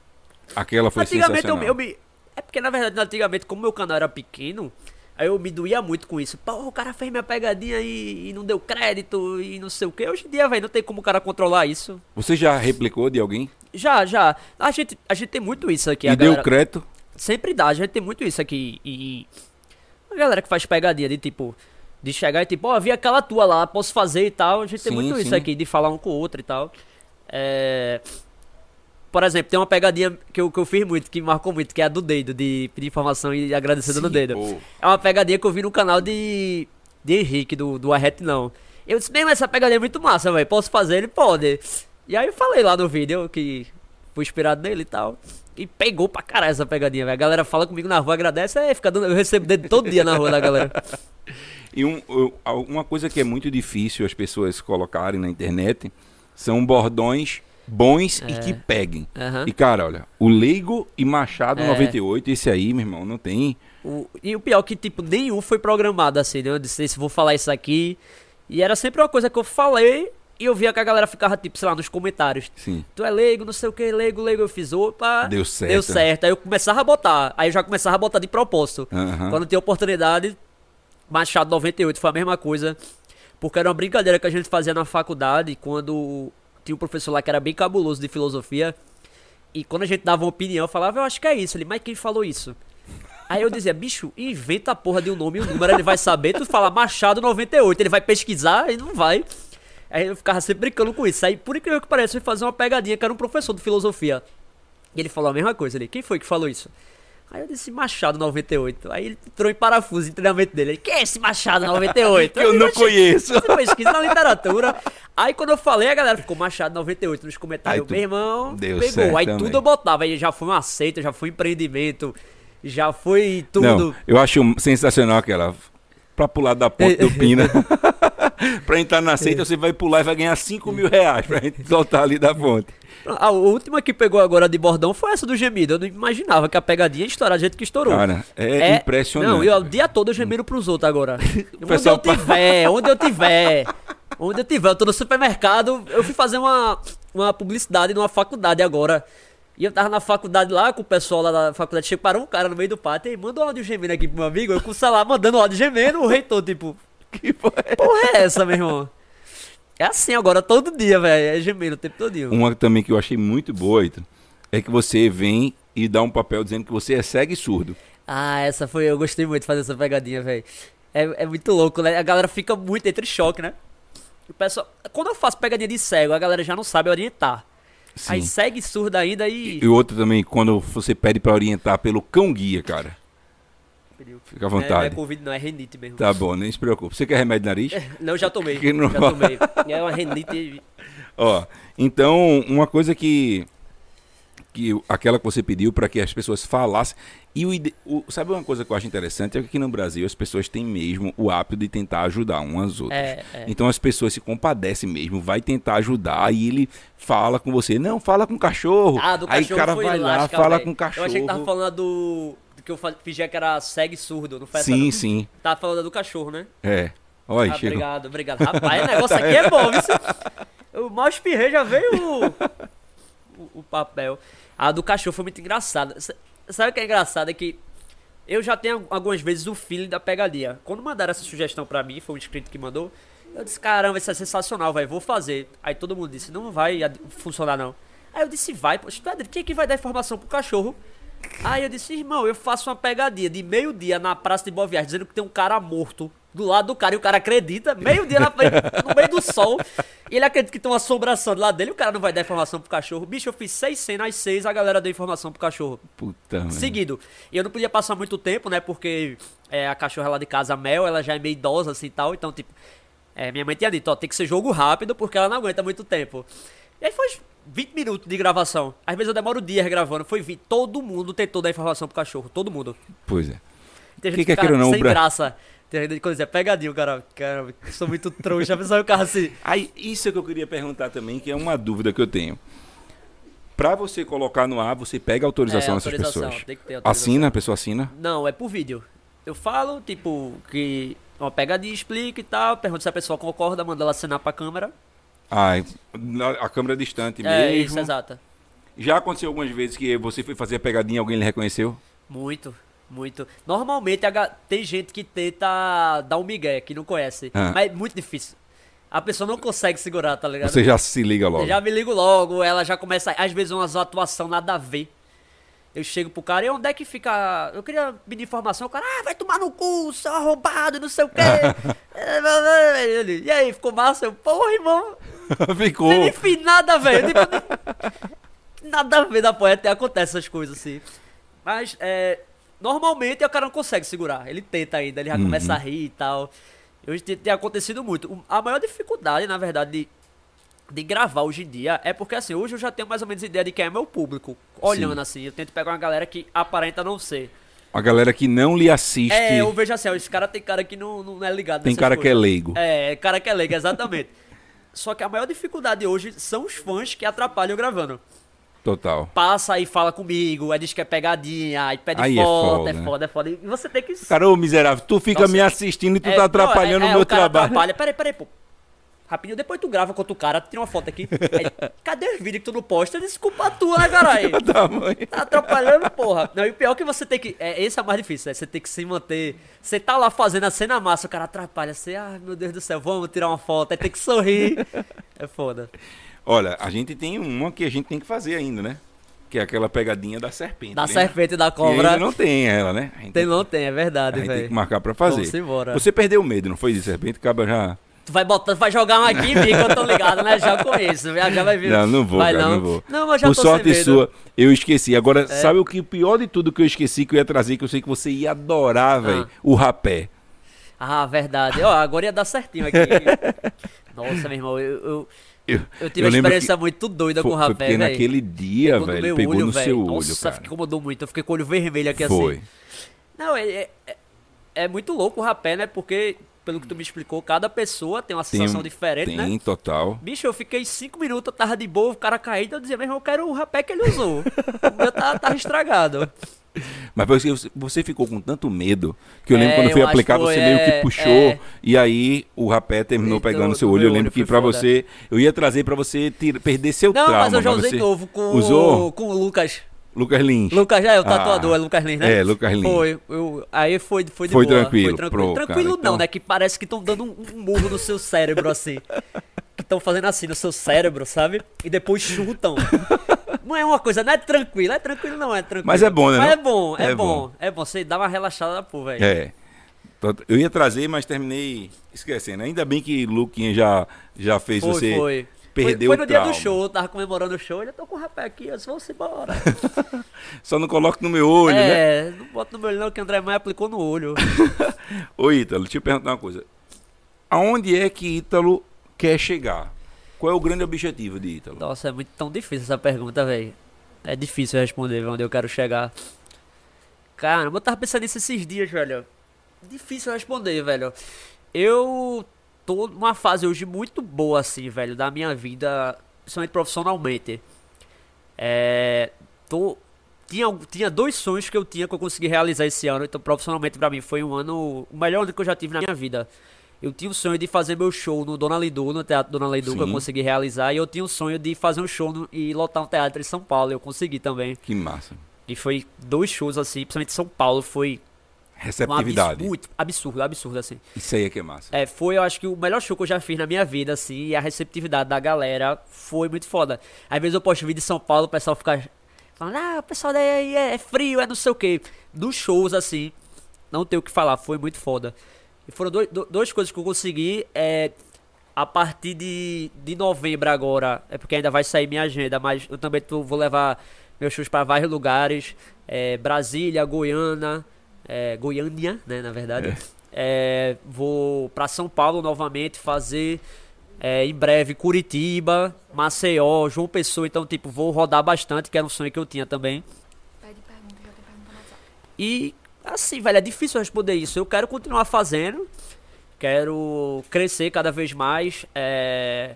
Aquela foi antigamente eu, eu me. É porque na verdade, antigamente, como meu canal era pequeno, aí eu me doía muito com isso. Pô, o cara fez minha pegadinha e, e não deu crédito e não sei o que. Hoje em dia, velho, não tem como o cara controlar isso. Você já replicou de alguém? Já, já. A gente, a gente tem muito isso aqui. e deu galera- crédito? Sempre dá, a gente tem muito isso aqui. E. A galera que faz pegadinha de tipo. De chegar e tipo, ó, vi aquela tua lá, posso fazer e tal. A gente tem Sim, muito isso sim. aqui, de falar um com o outro e tal. É. Por exemplo, tem uma pegadinha que eu, que eu fiz muito, que marcou muito, que é a do dedo, de pedir informação e agradecer dando Sim, dedo. pô. É uma pegadinha que eu vi no canal de. de Henrique, do, do Arrete Não. Eu disse, mesmo essa pegadinha é muito massa, velho. Posso fazer? Ele pode. E aí eu falei lá no vídeo que fui inspirado nele e tal. E pegou pra caralho essa pegadinha, velho. A galera fala comigo na rua, agradece, aí fica dando. Eu recebo dedo todo dia na rua da galera. E um- uma coisa que é muito difícil as pessoas colocarem na internet são bordões bons e que peguem. Aham. E cara, olha, o Leigo e Machado É. 98, esse aí, meu irmão, não tem. O- e o pior é que, tipo, nenhum foi programado assim, né? Eu disse, se vou falar isso aqui. E era sempre uma coisa que eu falei e eu via que a galera ficava, tipo, sei lá, nos comentários. Sim. Tu é leigo, não sei o que, leigo, leigo. Eu fiz, opa. Deu certo. Deu certo. Aí eu começava a botar. Aí eu já começava a botar de propósito. Quando tinha oportunidade, Machado 98 foi a mesma coisa. Porque era uma brincadeira que a gente fazia na faculdade quando tinha um professor lá que era bem cabuloso de filosofia. E quando a gente dava uma opinião, eu falava, eu acho que é isso. Ele, mas quem falou isso? Aí eu dizia, bicho, inventa a porra de um nome e um número, ele vai saber. Tu fala Machado 98, ele vai pesquisar e não vai. Aí eu ficava sempre brincando com isso. Aí, por incrível que pareça, eu fui fazer uma pegadinha que era um professor de filosofia. E ele falou a mesma coisa. Ele, quem foi que falou isso? Aí eu disse Machado 98. Aí ele entrou em parafuso em treinamento dele. Ele, quem é esse Machado 98? Que eu não "Oxe, conheço." Você pesquisa na literatura. Aí quando eu falei, a galera ficou Machado 98 nos comentários. Tu- Meu irmão, deu pegou. certo Aí também. tudo eu botava. Aí já foi uma seita, já foi empreendimento, já foi tudo. Não, eu acho sensacional aquela. Pra pular da ponte do Pina. pra entrar na seita, você vai pular e vai ganhar 5 mil reais pra gente soltar ali da ponte. A última que pegou agora de bordão foi essa do gemido. Eu não imaginava que a pegadinha ia estourar do jeito que estourou. Cara, é, impressionante. Não, eu o dia todo eu gemendo pros outros agora. onde eu tiver, onde eu tiver. Onde eu tiver, eu tô no supermercado. Eu fui fazer uma, uma publicidade numa faculdade agora. E eu tava na faculdade lá com o pessoal lá da faculdade. Chegou, parou um cara no meio do pátio. E manda um áudio gemendo aqui pro meu amigo. Eu com o celular mandando um áudio gemendo. O reitor, tipo, Que porra é? porra é essa, meu irmão? É assim agora, todo dia, velho. É gemendo o tempo todinho. Uma também que eu achei muito boa, Ito, é que você vem e dá um papel dizendo que você é cego e surdo. Ah, essa foi. Eu gostei muito de fazer essa pegadinha, velho. É, é muito louco, né? A galera fica muito entre choque, né? O pessoal, quando eu faço pegadinha de cego, a galera já não sabe orientar. Sim. Aí segue surdo ainda e. E outro também, quando você pede pra orientar pelo cão guia, cara. Fica à Não é, não é vontade. Covid, não, é renite mesmo. Tá bom, nem se preocupe. Você quer remédio de nariz? Não, já tomei. Que não Já tomei. É uma renite. Ó, então, uma coisa que que aquela que você pediu para que as pessoas falassem e o, o- sabe uma coisa que eu acho interessante é que aqui no Brasil as pessoas têm mesmo o hábito de tentar ajudar umas às outras. É, é. Então as pessoas se compadecem mesmo, vai tentar ajudar aí ele fala com você, não, fala com o cachorro. Ah, do aí cachorro o cara foi vai lá, fala velho. com o cachorro. Eu achei que tava falando do. Que eu fingia que era cego e surdo, não foi essa, Sim, não? sim. Tava falando do cachorro, né? É. Olha, Ah, chegou. obrigado, obrigado. Rapaz, o negócio aqui é bom, viu? O mal espirrei já veio o, o, o papel. A do cachorro foi muito engraçada. Sabe o que é engraçado? É que eu já tenho algumas vezes o feeling da pegadinha. Quando mandaram essa sugestão pra mim, foi um inscrito que mandou, eu disse, caramba, isso é sensacional, velho, vou fazer. Aí todo mundo disse, não vai funcionar não. Aí eu disse, vai, poxa, tu é quem é que vai dar informação pro cachorro? Aí eu disse, irmão, eu faço uma pegadinha de meio-dia na praça de Boa Viagem, dizendo que tem um cara morto do lado do cara e o cara acredita, meio dia na frente, no meio do sol, e ele acredita que tem uma assombração do lado dele, o cara não vai dar informação pro cachorro. Bicho, eu fiz seis cenas, às seis a galera deu informação pro cachorro. Puta, mano. Seguido. E eu não podia passar muito tempo, né, porque é, a cachorra lá de casa, a Mel, ela já é meio idosa assim e tal, então, tipo, é, minha mãe tinha dito, ó, tem que ser jogo rápido porque ela não aguenta muito tempo. E aí foi 20 minutos de gravação. Às vezes eu demoro dias gravando. Foi 20. Todo mundo tentou dar informação pro cachorro. Todo mundo. Pois é. Tem Que gente que é cara, aquilo não, sem Bra- graça. Tem gente que diz, é pegadinho, cara. Cara, eu sou muito trouxa. Pensava o carro assim. Aí, isso é que eu queria perguntar também, que é uma dúvida que eu tenho. Pra você colocar no ar, você pega a autorização É, dessas autorização, pessoas. tem que ter autorização. Assina, a pessoa assina? Não, é por vídeo. Eu falo, tipo, que uma pegadinha explica e tal. Pergunto se a pessoa concorda, manda ela assinar pra câmera. Ah, a câmera distante é mesmo. isso, exato. Já aconteceu algumas vezes que você foi fazer a pegadinha e alguém lhe reconheceu? Muito, muito. Normalmente tem gente que tenta dar um migué, que não conhece. Ah. Mas é muito difícil. A pessoa não consegue segurar, tá ligado? Você já se liga logo. Eu já me ligo logo, ela já começa. Às vezes umas atuação nada a ver. Eu chego pro cara, e onde é que fica. Eu queria pedir informação, o cara, ah, vai tomar no cu, seu arrombado, não sei o quê. E aí, ficou massa? Eu, porra, irmão, Ficou. nem fiz nada, velho. Tipo, nada a ver da poeta, acontece essas coisas assim. Mas, é. Normalmente o cara não consegue segurar. Ele tenta ainda, ele já começa a rir e tal. Hoje tem, tem acontecido muito. A maior dificuldade, na verdade, de, de gravar hoje em dia é porque assim, hoje eu já tenho mais ou menos ideia de quem é meu público. Olhando Sim. assim, eu tento pegar uma galera que aparenta não ser. A galera que não lhe assiste. É, eu vejo assim, ó, esse cara tem cara que não, não é ligado Tem cara que é coisas. leigo. É, cara que é leigo, exatamente. Só que a maior dificuldade hoje são os fãs que atrapalham gravando. Total. Passa aí, fala comigo, aí diz que é pegadinha, aí pede Aí é foto, foda, é né? foda, é foda. E você tem que. Cara, ô miserável, tu fica Nossa. me assistindo e tu É, tá não, atrapalhando é- é, o meu o cara trabalho. Atrapalha. Peraí, peraí, pô. Rapidinho, depois tu grava com outro cara, tu tira uma foto aqui. Aí, cadê os vídeos que tu não posta? Desculpa tua, né, caralho? Tamanho. Tá atrapalhando, porra. Não, e o pior é que você tem que. É, esse é o mais difícil, né? Você tem que se manter. Você tá lá fazendo a cena massa, o cara atrapalha. Você, ai meu Deus do céu, vamos tirar uma foto. Aí tem que sorrir. É foda. Olha, a gente tem uma que a gente tem que fazer ainda, né? Que é aquela pegadinha da serpente. Da lembra? serpente e da cobra. ainda não tem ela, né? Tem, não tem, é a verdade, gente tem que velho. marcar pra fazer. Vamos embora. Você perdeu o medo, não foi de serpente? Acaba já. Tu vai botar, vai jogar uma aqui em eu tô ligado, né? Já conheço, já, já vai vir. Não, não vou, vai, cara, não. não vou. Não, mas já Por sorte. É. sua, eu esqueci. Agora, sabe o que o pior de tudo que eu esqueci que eu ia trazer, que eu sei que você ia adorar, velho? O rapé. Ah, verdade. Ó, agora ia dar certinho aqui. Nossa, meu irmão, eu, eu, Eu, eu tive uma lembro experiência muito doida foi, com o foi rapé, velho. naquele dia, Pegou velho, pegou olho, no velho. seu Nossa, olho, cara. incomodou muito. Eu fiquei com o olho vermelho aqui Foi. assim. Não, é, é, é- é muito louco o rapé, né? Porque, pelo que tu me explicou, cada pessoa tem uma Tem, sensação diferente, tem, né? total. Bicho, eu fiquei cinco minutos, eu tava de boa, o cara caído, eu dizia, meu irmão, eu quero o rapé que ele usou. o meu tá, tava estragado. Mas você, você ficou com tanto medo que eu lembro É, quando foi eu acho aplicado, que você foi, meio que é, puxou é. e aí o rapé terminou Entrou pegando seu olho. Eu lembro olho, que foi pra foda. você, eu ia trazer pra você perder seu Não, trauma. mas eu já usei você novo com, Usou? com o Lucas. Lucas Lins. Lucas, já é o Ah, tatuador, é Lucas Lins, né? é, Lucas Lins. Foi, eu, aí foi, foi de Foi boa. tranquilo, Foi tranquilo. pro tranquilo cara, não, então. né? Que parece que estão dando um, um murro no seu cérebro, assim. que estão fazendo assim no seu cérebro, sabe? E depois chutam. Não é uma coisa, não é tranquilo, é tranquilo não, é tranquilo. Mas é bom, né, Mas é bom, é, É bom. bom. É bom, você dá uma relaxada da porra, velho. É. Eu ia trazer, mas terminei esquecendo. Ainda bem que Luquinha já, já fez Foi, você foi. Perder foi, foi o no dia trauma. do show, eu tava comemorando o show, ele tô com o rapé aqui, eu disse, vamos embora. Só não coloque no meu olho, né? é, não bota no meu olho não, que o André Maia aplicou no olho. Ô Ítalo, deixa eu perguntar uma coisa. Aonde é que Ítalo quer chegar? Qual é o grande objetivo de Ítalo? Nossa, é muito tão difícil essa pergunta, velho. É difícil responder onde eu quero chegar. Caramba, eu tava pensando nisso esses dias, velho. Difícil responder, velho. Eu tô numa fase hoje muito boa, assim, velho, da minha vida, principalmente profissionalmente. É. Tô. Tinha, tinha dois sonhos que eu tinha que eu consegui realizar esse ano, então profissionalmente pra mim foi um ano. O melhor ano que eu já tive na minha vida. Eu tinha o sonho de fazer meu show no Dona Lidu, no Teatro Dona Lidu, que eu Sim. consegui realizar. E eu tinha o sonho de fazer um show no- e lotar um teatro em São Paulo. Eu consegui também. Que massa. E foi dois shows assim, principalmente em São Paulo. Foi um Receptividade. absurdo, absurdo, absurdo assim. Isso aí é que é massa. É, foi, eu acho que o melhor show que eu já fiz na minha vida, assim, e a receptividade da galera foi muito foda. Às vezes eu posto vídeo de São Paulo, o pessoal fica falando, ah, o pessoal daí é, é frio, é não sei o que. Dos shows, assim, não tenho o que falar, foi muito foda. E foram dois, do- duas coisas que eu consegui. É, a partir de, de novembro agora, é porque ainda vai sair minha agenda, mas eu também tô- vou levar meus shows para vários lugares. é, Brasília, Goiânia, é, Goiânia, né, na verdade. É, vou para São Paulo novamente fazer é, em breve Curitiba, Maceió, João Pessoa. Então, tipo, vou rodar bastante, que era um sonho que eu tinha também. Pede pergunta, já tem pergunta WhatsApp. E assim, velho, é difícil responder isso. Eu quero continuar fazendo, quero crescer cada vez mais, é,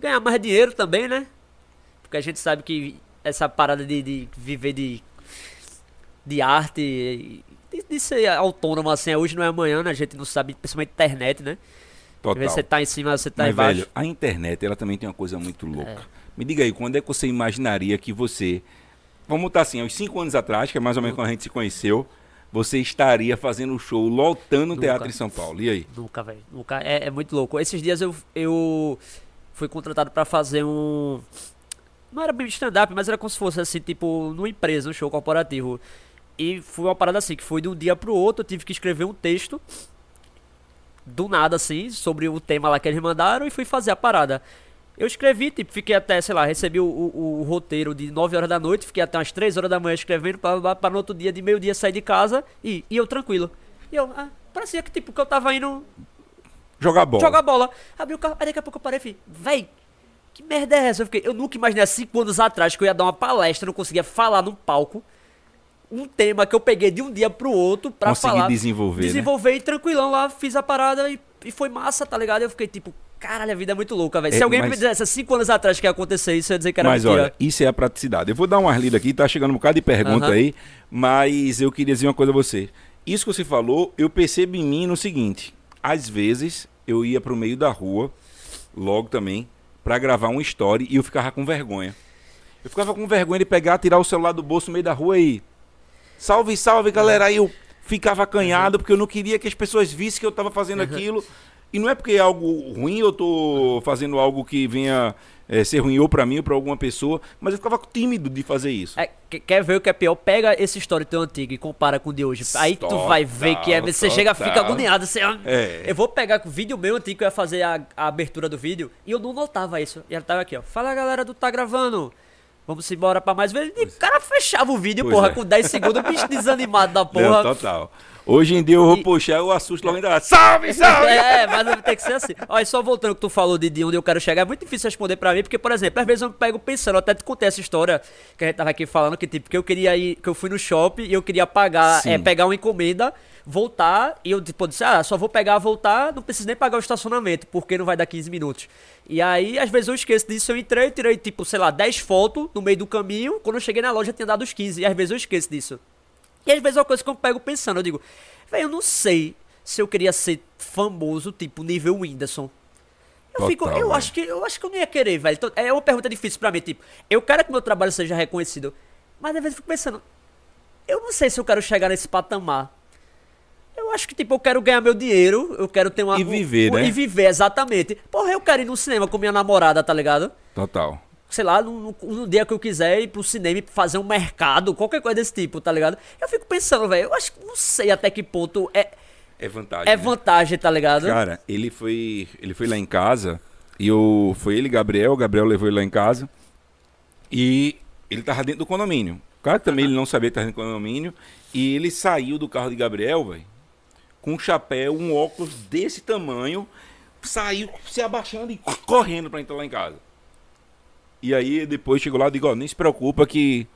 ganhar mais dinheiro também, né? Porque a gente sabe que essa parada de, de viver de, de arte, de, de ser autônomo assim, é hoje não é amanhã, né? A gente não sabe, principalmente internet, né? Total. você tá em cima, você tá Mas, embaixo. velho, a internet, ela também tem uma coisa muito louca. Me diga aí, quando é que você imaginaria que você, vamos botar assim, aos cinco anos atrás, que é mais ou menos quando a gente se conheceu, você estaria fazendo um show, lotando Nunca. teatro em São Paulo? E aí? Nunca, velho. Nunca. É, é muito louco. Esses dias eu, eu fui contratado pra fazer um. Não era bem stand-up, mas era como se fosse assim, tipo, numa empresa, um show corporativo. E foi uma parada assim, que foi de um dia pro outro, eu tive que escrever um texto. Do nada, assim, sobre o tema lá que eles mandaram e fui fazer a parada. Eu escrevi, tipo, fiquei até, sei lá, recebi o, o- o roteiro de 9 horas da noite, fiquei até umas 3 horas da manhã escrevendo, pra no outro dia, de meio-dia, sair de casa e, e eu tranquilo. E eu, ah, parecia que, tipo, que eu tava indo Jogar bola. jogar bola. Abri o carro, aí daqui a pouco eu parei e falei, véi, que merda é essa? Eu, fiquei, eu nunca imaginei há 5 anos atrás que eu ia dar uma palestra, não conseguia falar num palco. Um tema que eu peguei de um dia pro outro pra Conseguir falar. desenvolver, né? Desenvolver e tranquilão lá, fiz a parada e, e foi massa, tá ligado? Eu fiquei tipo, caralho, a vida é muito louca, velho. É, Se alguém mas- me dissesse há 5 anos atrás que ia acontecer isso, eu ia dizer que era Mas mentira. olha, isso é a praticidade. Eu vou dar uma lida aqui, tá chegando um bocado de pergunta Aham. aí, mas eu queria dizer uma coisa a você. Isso que você falou, eu percebo em mim no seguinte: às vezes eu ia pro meio da rua, logo também, pra gravar um story e eu ficava com vergonha. Eu ficava com vergonha de pegar, tirar o celular do bolso no meio da rua e. Salve, salve, galera! Aí eu ficava acanhado porque eu não queria que as pessoas vissem que eu tava fazendo aquilo. E não é porque é algo ruim, eu tô fazendo algo que venha eh, ser ruim ou pra mim ou pra alguma pessoa, mas eu ficava tímido de fazer isso. É, que- quer ver o que é pior? Pega esse story teu antigo e compara com o de hoje. Aí tu vai ver que é. Você Total, chega, fica agoniado. Você, É. Eu vou pegar o vídeo meu antigo que eu ia fazer a, a abertura do vídeo e eu não notava isso. E ela tava aqui, ó. Fala galera do Tá Gravando. Vamos embora pra mais vezes. E o cara fechava o vídeo, Pois porra, é. com 10 segundos, bicho desanimado da Não, porra. total. Hoje em dia eu vou E- puxar, eu assusto logo ainda. Salve, salve! É, mas ter que ser assim. Olha, só voltando que tu falou de, de onde eu quero chegar, é muito difícil responder pra mim, porque, por exemplo, às vezes eu pego pensando, eu até te contei essa história que a gente tava aqui falando, que tipo, que eu queria ir, que eu fui no shopping e eu queria pagar, é, pegar uma encomenda, voltar, e eu tipo, disse, ah, só vou pegar, voltar, não preciso nem pagar o estacionamento, porque não vai dar 15 minutos. E aí, às vezes eu esqueço disso, eu entrei, tirei, tipo, sei lá, 10 fotos no meio do caminho, quando eu cheguei na loja tinha dado os 15, e às vezes eu esqueço disso. E às vezes é uma coisa que eu pego pensando, eu digo, velho, eu não sei se eu queria ser famoso, tipo, nível Whindersson. Eu Total, fico, eu velho. acho que eu acho que eu não ia querer, velho. Então, é uma pergunta difícil pra mim, tipo, eu quero que meu trabalho seja reconhecido, mas às vezes eu fico pensando, eu não sei se eu quero chegar nesse patamar. Eu acho que, tipo, eu quero ganhar meu dinheiro, eu quero ter uma. E viver, um- né? E viver, exatamente. Porra, eu quero ir no cinema com minha namorada, tá ligado? Total. sei lá, no, no- dia que eu quiser ir pro cinema e fazer um mercado, qualquer coisa desse tipo, tá ligado? Eu fico pensando, velho, eu acho que não sei até que ponto é, É vantagem. é né? vantagem, tá ligado? Cara, ele foi, ele foi lá em casa e eu, foi ele Gabriel, o Gabriel levou ele lá em casa e ele tava dentro do condomínio. Claro que também ele não sabia que tava dentro do condomínio e ele saiu do carro de Gabriel, velho, com um chapéu, um óculos desse tamanho, saiu se abaixando e correndo pra entrar lá em casa. E aí depois chegou lá e digo, ó, nem se preocupa que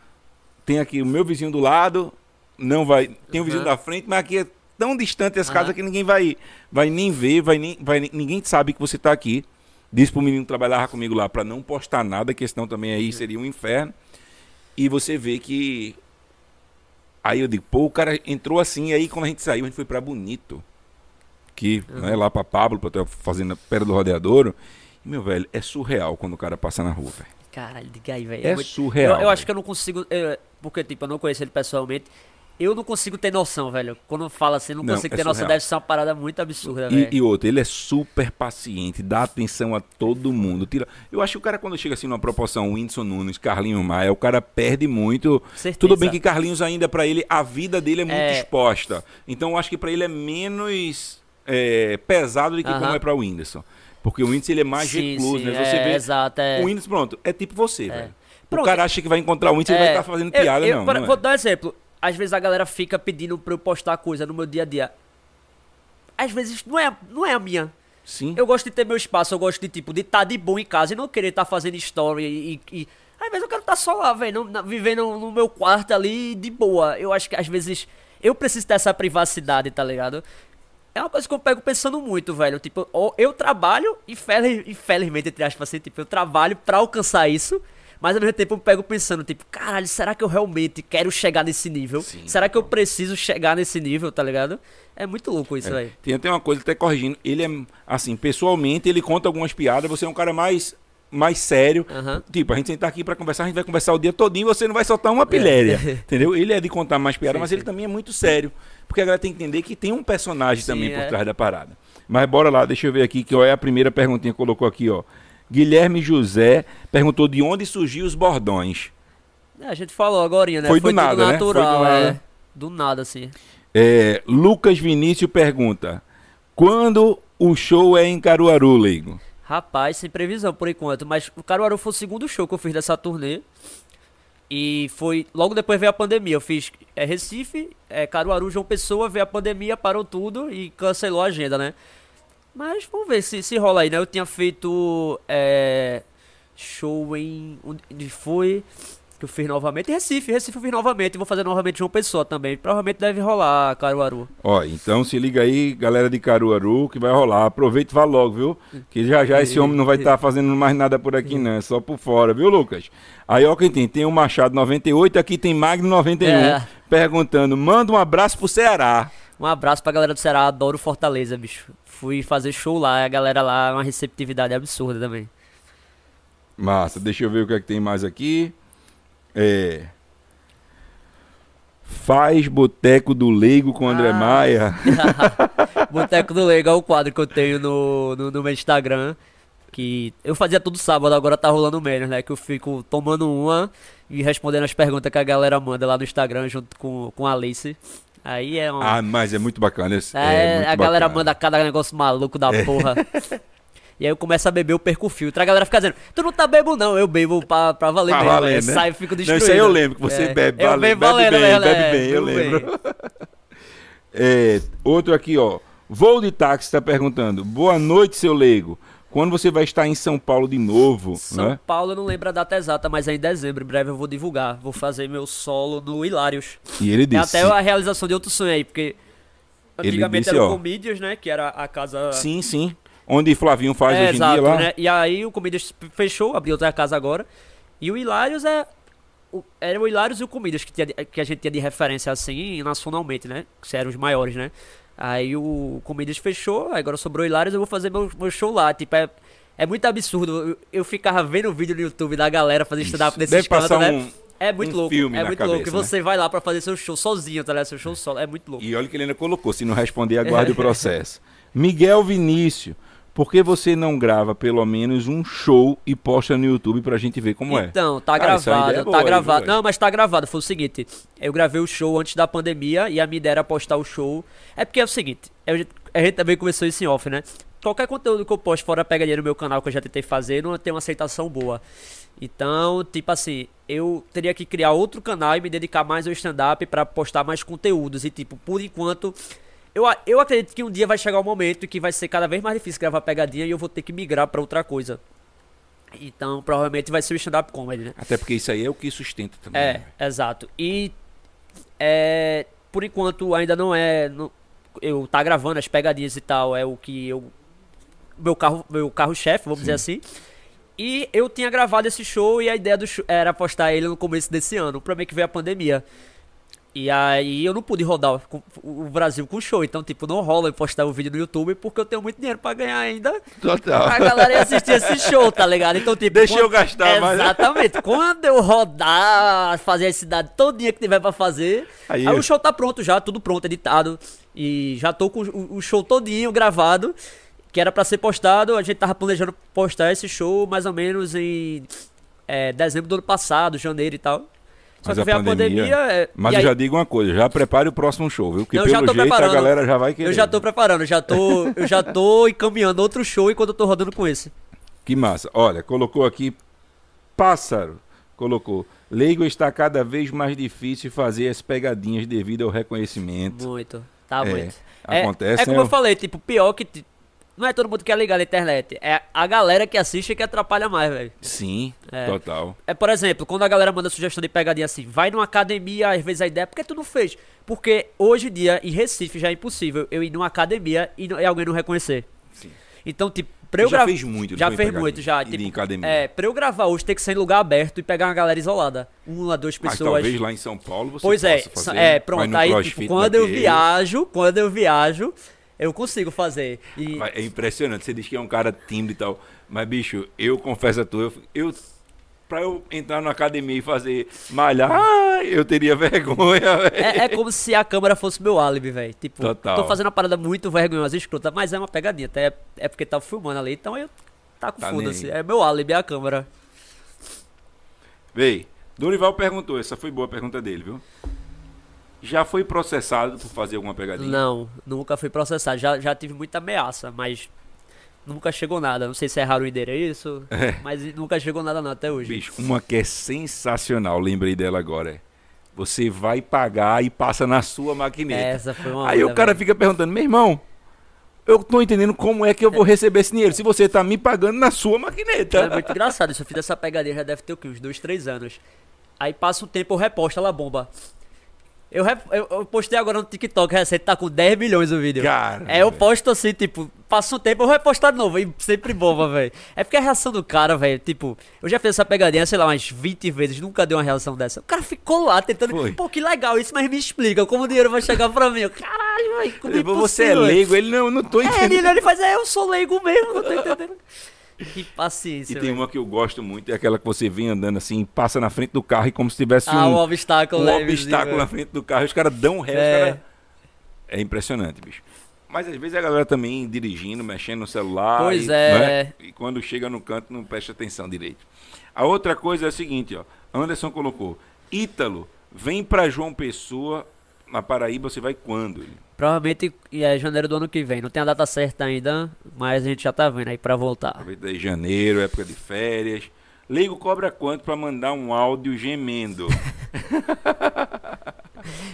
tem aqui o meu vizinho do lado, não vai, tem o vizinho Aham. da frente, mas aqui é tão distante as Aham. casas que ninguém vai, vai nem ver, vai nem, vai ninguém sabe que você tá aqui. Disse pro menino que trabalhava comigo lá pra não postar nada, que senão também aí seria um inferno. E você vê que aí eu digo, pô, o cara entrou assim, aí quando a gente saiu, a gente foi pra Bonito. Que, né, lá pra Pablo, pra ter fazenda perto do rodeadouro. E, meu velho, é surreal quando o cara passa na rua, velho. Caralho, diga aí, velho. É muito- surreal, Eu, eu acho que eu não consigo. é, porque, tipo, eu não conheço ele pessoalmente. Eu não consigo ter noção, velho. Quando fala assim, não, Não, consigo é ter noção. surreal. Deve ser uma parada muito absurda, E, velho. e outro, ele é super paciente, dá atenção a todo mundo. Tira... Eu acho que o cara, quando chega assim numa proporção Whindersson Nunes, Carlinhos Maia, o cara perde muito. Certeza. Tudo bem que Carlinhos ainda, pra ele, a vida dele é muito É. exposta. Então eu acho que pra ele é menos. é, pesado do que como Aham. é para o Whindersson. Porque o Whindersson ele é mais Sim, recluso, sim, né? Você é, vê exato, é. o Whindersson, pronto, é tipo você, velho. O Pronto. cara acha que vai encontrar o Whindersson e vai estar fazendo eu- piada, eu, não. pra- não é. Vou dar um exemplo. Às vezes a galera fica pedindo pra eu postar coisa no meu dia a dia. Às vezes não é, não é a minha. Sim. Eu gosto de ter meu espaço, eu gosto de, tipo, de estar de boa em casa e não querer estar fazendo story e, e- Às vezes eu quero estar só lá, velho, vivendo no meu quarto ali de boa. Eu acho que às vezes eu preciso ter essa privacidade, tá ligado? É uma coisa que eu pego pensando muito, velho. Tipo, eu trabalho, infeliz, infelizmente, entre aspas, assim, tipo, eu trabalho pra alcançar isso. Mas ao mesmo tempo eu pego pensando, tipo, caralho, será que eu realmente quero chegar nesse nível? Sim. Será que eu preciso chegar nesse nível, tá ligado? É muito louco isso, velho. Tem até uma coisa até corrigindo. Ele é, assim, pessoalmente, ele conta algumas piadas. Você é um cara mais, mais sério. Aham. Tipo, a gente sentar aqui pra conversar, a gente vai conversar o dia todinho e você não vai soltar uma pilhéria. Entendeu? Ele é de contar mais piadas, Sim, mas sim. ele também é muito sério. Porque a galera tem que entender que tem um personagem Sim, também por é. trás da parada. Mas bora lá, deixa eu ver aqui, que ó, é a primeira perguntinha que colocou aqui, ó. Guilherme José perguntou de onde surgiu os bordões. É, a gente falou agora, né? Foi do tudo nada, né? natural, Foi do nada. é. Do nada, assim. É, Lucas Vinícius pergunta: Quando o show é em Caruaru, Leigo? Rapaz, sem previsão por enquanto, mas o Caruaru foi o segundo show que eu fiz dessa turnê. E foi. Logo depois veio a pandemia. Eu fiz é, Recife, é, Caruaru, João Pessoa, veio a pandemia, parou tudo e cancelou a agenda, né? Mas vamos ver se, se rola aí, né? Eu tinha feito é, show em. Onde foi? Que eu fiz novamente. Em Recife, Recife eu fiz novamente. Vou fazer novamente João Pessoa também. Provavelmente deve rolar Caruaru. Ó, então se liga aí, galera de Caruaru, que vai rolar. Aproveita e vá logo, viu? Que já já esse homem não vai estar fazendo mais nada por aqui, não. É só por fora, viu, Lucas? Aí, ó, quem tem? Tem o Machado 98, aqui tem Magno 91, É. perguntando: manda um abraço pro Ceará. Um abraço pra galera do Ceará, adoro Fortaleza, bicho. Fui fazer show lá, a galera lá, uma receptividade absurda também. Massa, deixa eu ver o que é que tem mais aqui. É. Faz Boteco do Leigo com André Ah. Maia. Boteco do Legal, o quadro que eu tenho no, no, no meu Instagram. Que eu fazia todo sábado, agora tá rolando menos, né? Que eu fico tomando uma e respondendo as perguntas que a galera manda lá no Instagram junto com, com a Alice. Aí é um. Ah, mas é muito bacana. esse- É, muito a galera bacana. manda cada negócio maluco da porra. E aí eu começo a beber, eu perco o filtro. A galera fica dizendo, tu não tá bebo não, eu bebo pra, pra valer Pra mesmo. né? saio e fico Não, destruído. isso aí eu lembro, que você É, bebe, eu vale- bebe valendo bem, bebe é, bem, eu lembro. É, outro aqui, ó. Voo de táxi está perguntando. Boa noite, seu leigo. Quando você vai estar em São Paulo de novo? São né? Paulo, eu não lembro a data exata, mas é em dezembro. Em breve eu vou divulgar. Vou fazer meu solo no Hilários. E ele É disse. até a realização de outro sonho aí, porque antigamente disse, era o Comedians, né? Que era a casa. Sim, sim. Onde Flavinho faz é, hoje em exato, dia lá. né? E aí o Comedians fechou, abriu outra casa agora. E o Hilários é. o- Era o Hilários e o Comedians que, tinha que a gente tinha de referência assim, nacionalmente, né? Que eram os maiores, né? Aí o Comedians fechou, agora sobrou Hilários, eu vou fazer meu, meu show lá. Tipo, é, é muito absurdo. Eu, eu ficava vendo o vídeo no YouTube da galera fazer stand-up Isso. nesses Deve né? um- É muito um louco. filme é na muito louco. E cabeça, né? você vai lá pra fazer seu show sozinho, tá ligado? Seu show solo. É muito louco. E olha que ele ainda colocou, se não responder, aguarde o processo. Miguel Vinícius, por que você não grava pelo menos um show e posta no YouTube pra gente ver como é? Então, tá Cara, ideia gravado, é boa tá gravado. Não, mas tá gravado. Foi o seguinte, eu gravei o show antes da pandemia e a minha ideia era postar o show. É porque é o seguinte, a gente, a gente também começou isso em off, né? Qualquer conteúdo que eu posto fora pegadinha no meu canal que eu já tentei fazer, não tem uma aceitação boa. Então, tipo assim, eu teria que criar outro canal e me dedicar mais ao stand-up pra postar mais conteúdos. E, tipo, por enquanto, eu, eu acredito que um dia vai chegar o momento que vai ser cada vez mais difícil gravar pegadinha e eu vou ter que migrar pra outra coisa. Então, provavelmente vai ser o stand-up comedy, né? Até porque isso aí é o que sustenta também. É, né? exato. E é, por enquanto ainda não é. não- eu tá gravando as pegadinhas e tal, é o que eu. Meu carro, meu carro-chefe, vamos dizer assim. E eu tinha gravado esse show e a ideia do show era postar ele no começo desse ano. O problema é que veio a pandemia. E aí eu não pude rodar o Brasil com show. Então, tipo, não rola eu postar o vídeo no YouTube porque eu tenho muito dinheiro pra ganhar ainda. Total. A galera ia assistir esse show, tá ligado? Então, tipo. Deixa eu quando- gastar mais? Exatamente. Quando eu rodar, fazer a cidade todinha que tiver pra fazer. Aí- Aí, o show tá pronto já, tudo pronto, editado. E já tô com o, show todinho gravado. Que era pra ser postado. A gente tava planejando postar esse show mais ou menos em é, dezembro do ano passado, janeiro e tal. Só Mas que veio a pandemia- é, Mas e eu aí- já digo uma coisa, já prepare o próximo show, viu? Porque Não, eu já pelo tô jeito preparando. a galera já vai querer. Eu já tô preparando, eu já tô, eu já tô encaminhando outro show enquanto eu tô rodando com esse. Que massa. Olha, colocou aqui pássaro. Colocou. Leigo está cada vez mais difícil fazer as pegadinhas devido ao reconhecimento. Muito. Tá É, muito. acontece, É, como né? eu falei, tipo, pior que. Não é todo mundo que é ligar na internet. É a galera que assiste que atrapalha mais, velho. Sim, É. total. É, por exemplo, quando a galera manda sugestão de pegadinha assim, vai numa academia, às vezes a ideia, por que tu não fez? Porque hoje em dia, em Recife, já é impossível eu ir numa academia e, não- e alguém não reconhecer. Sim. Então, tipo, pra eu já gravar. fez muito, Já fez muito, já. Tipo, em academia? É, pra eu gravar hoje tem que ser em lugar aberto e pegar uma galera isolada. Uma, duas Mas pessoas. talvez lá em São Paulo você Pois é, fazer. é, pronto. Aí, tipo, quando eu daquele. viajo, quando eu viajo, eu consigo fazer. E É impressionante. Você diz que é um cara tímido e tal. Mas, bicho, eu confesso a tu, eu, eu pra eu entrar na academia e fazer malhar, ah, eu teria vergonha, é, é como se a câmera fosse meu álibi, velho. Tipo, Total. tô fazendo uma parada muito vergonhosa e escrota, mas é uma pegadinha. Até é porque tá filmando ali, então eu tá com Tá foda-se. É meu álibi, é a câmera. Véi, Dorival perguntou, essa foi boa a pergunta dele, viu? Já foi processado por fazer alguma pegadinha? Não, nunca fui processado. Já, já tive muita ameaça, mas nunca chegou nada. Não sei se erraram o endereço, É. mas nunca chegou nada não até hoje. Bicho, uma que é sensacional, lembrei dela agora. é. Você vai pagar e passa na sua maquineta. Essa foi uma Aí onda, o cara velho. fica perguntando, meu irmão, eu tô entendendo como é que eu vou receber esse dinheiro se você tá me pagando na sua maquineta. É muito engraçado isso. Eu fiz essa pegadinha já deve ter o quê? Uns dois, três anos. Aí passa o tempo, eu reposto, ela bomba. Eu, eu, eu postei agora no TikTok recente, tá com 10 milhões o vídeo. Cara, É, eu posto assim, tipo, passa um tempo, eu vou repostar de novo, e sempre bomba, velho. É porque a reação do cara, velho, tipo, eu já fiz essa pegadinha, sei lá, umas 20 vezes, nunca deu uma reação dessa. O cara ficou lá tentando, Foi. pô, que legal isso, mas me explica como o dinheiro vai chegar pra mim. Eu, Caralho, velho, como é Você é possível, velho?" leigo, ele não, não tô É, entendendo. ele, ele faz, é, eu sou leigo mesmo, não tô entendendo. Que E paciência, tem velho. uma que eu gosto muito, é aquela que você vem andando assim, passa na frente do carro e como se tivesse Ah, um, o obstáculo um obstáculo na frente do carro e os caras dão ré. É. cara- É impressionante, bicho. Mas às vezes a galera também dirigindo, mexendo no celular. Pois e, é. né? E quando chega no canto não presta atenção direito. A outra coisa é a seguinte, ó. Anderson colocou: Ítalo, vem pra João Pessoa, na Paraíba, você vai quando? Provavelmente é janeiro do ano que vem. Não tem a data certa ainda, mas a gente já tá vendo aí pra voltar. Aproveita aí janeiro, época de férias. Leigo cobra quanto pra mandar um áudio gemendo?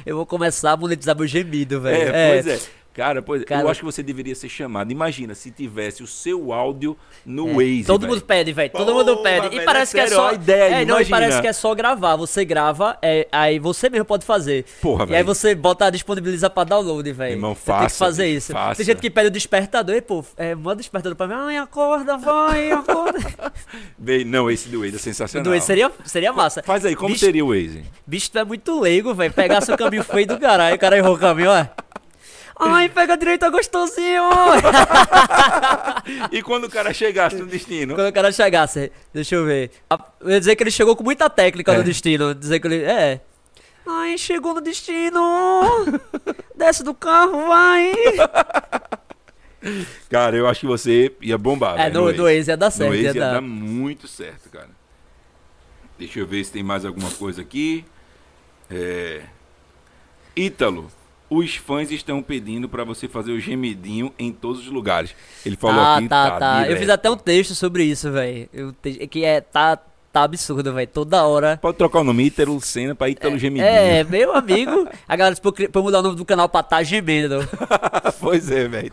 Eu vou começar a monetizar meu gemido, É, velho. pois é. Cara, pois. Cara- eu acho que você deveria ser chamado. Imagina se tivesse o seu áudio no É, Waze. Todo velho. mundo pede, velho. Todo Porra, mundo pede. velho, E parece é que é só. ideia, é, não, parece que é só gravar. Você grava, é, aí você mesmo pode fazer. Porra, E aí velho. você bota, disponibiliza pra download, velho. Irmão, Você tem que faça, fazer isso. faça. Tem gente que pede o despertador e, pô, é, manda o despertador pra mim. Ai, acorda, vai, acorda. Bem, não, esse do Waze é sensacional. Dois, seria, seria massa. Faz aí, como Bicho- seria o Waze? Bicho, tu é muito leigo, velho. Pegar seu caminho feio do caralho. O cara errou o caminho, ó. Ai, pega a direita gostosinho. E quando o cara chegasse no destino? Quando o cara chegasse, deixa eu ver. Eu ia dizer que ele chegou com muita técnica É. no destino. Dizer que ele. É. Ai, chegou no destino. Desce do carro, vai. Cara, eu acho que você ia bombar. É, velho, no, no Waze ia dar No certo. Waze ia ia dar. dar muito certo, cara. Deixa eu ver se tem mais alguma coisa aqui. É... Ítalo, os fãs estão pedindo pra você fazer o gemidinho em todos os lugares. Ele falou ah, aqui, tá, tá. Eu direto. fiz até um texto sobre isso, velho. Eu te- Que é. Tá, tá absurdo, velho. Toda hora. Pode trocar o nome Ítalo Senna pra Ítalo Gemidinho. É, meu amigo. A galera disse pra eu cri- pra eu mudar o nome do canal pra Tá Gemendo. pois é, velho.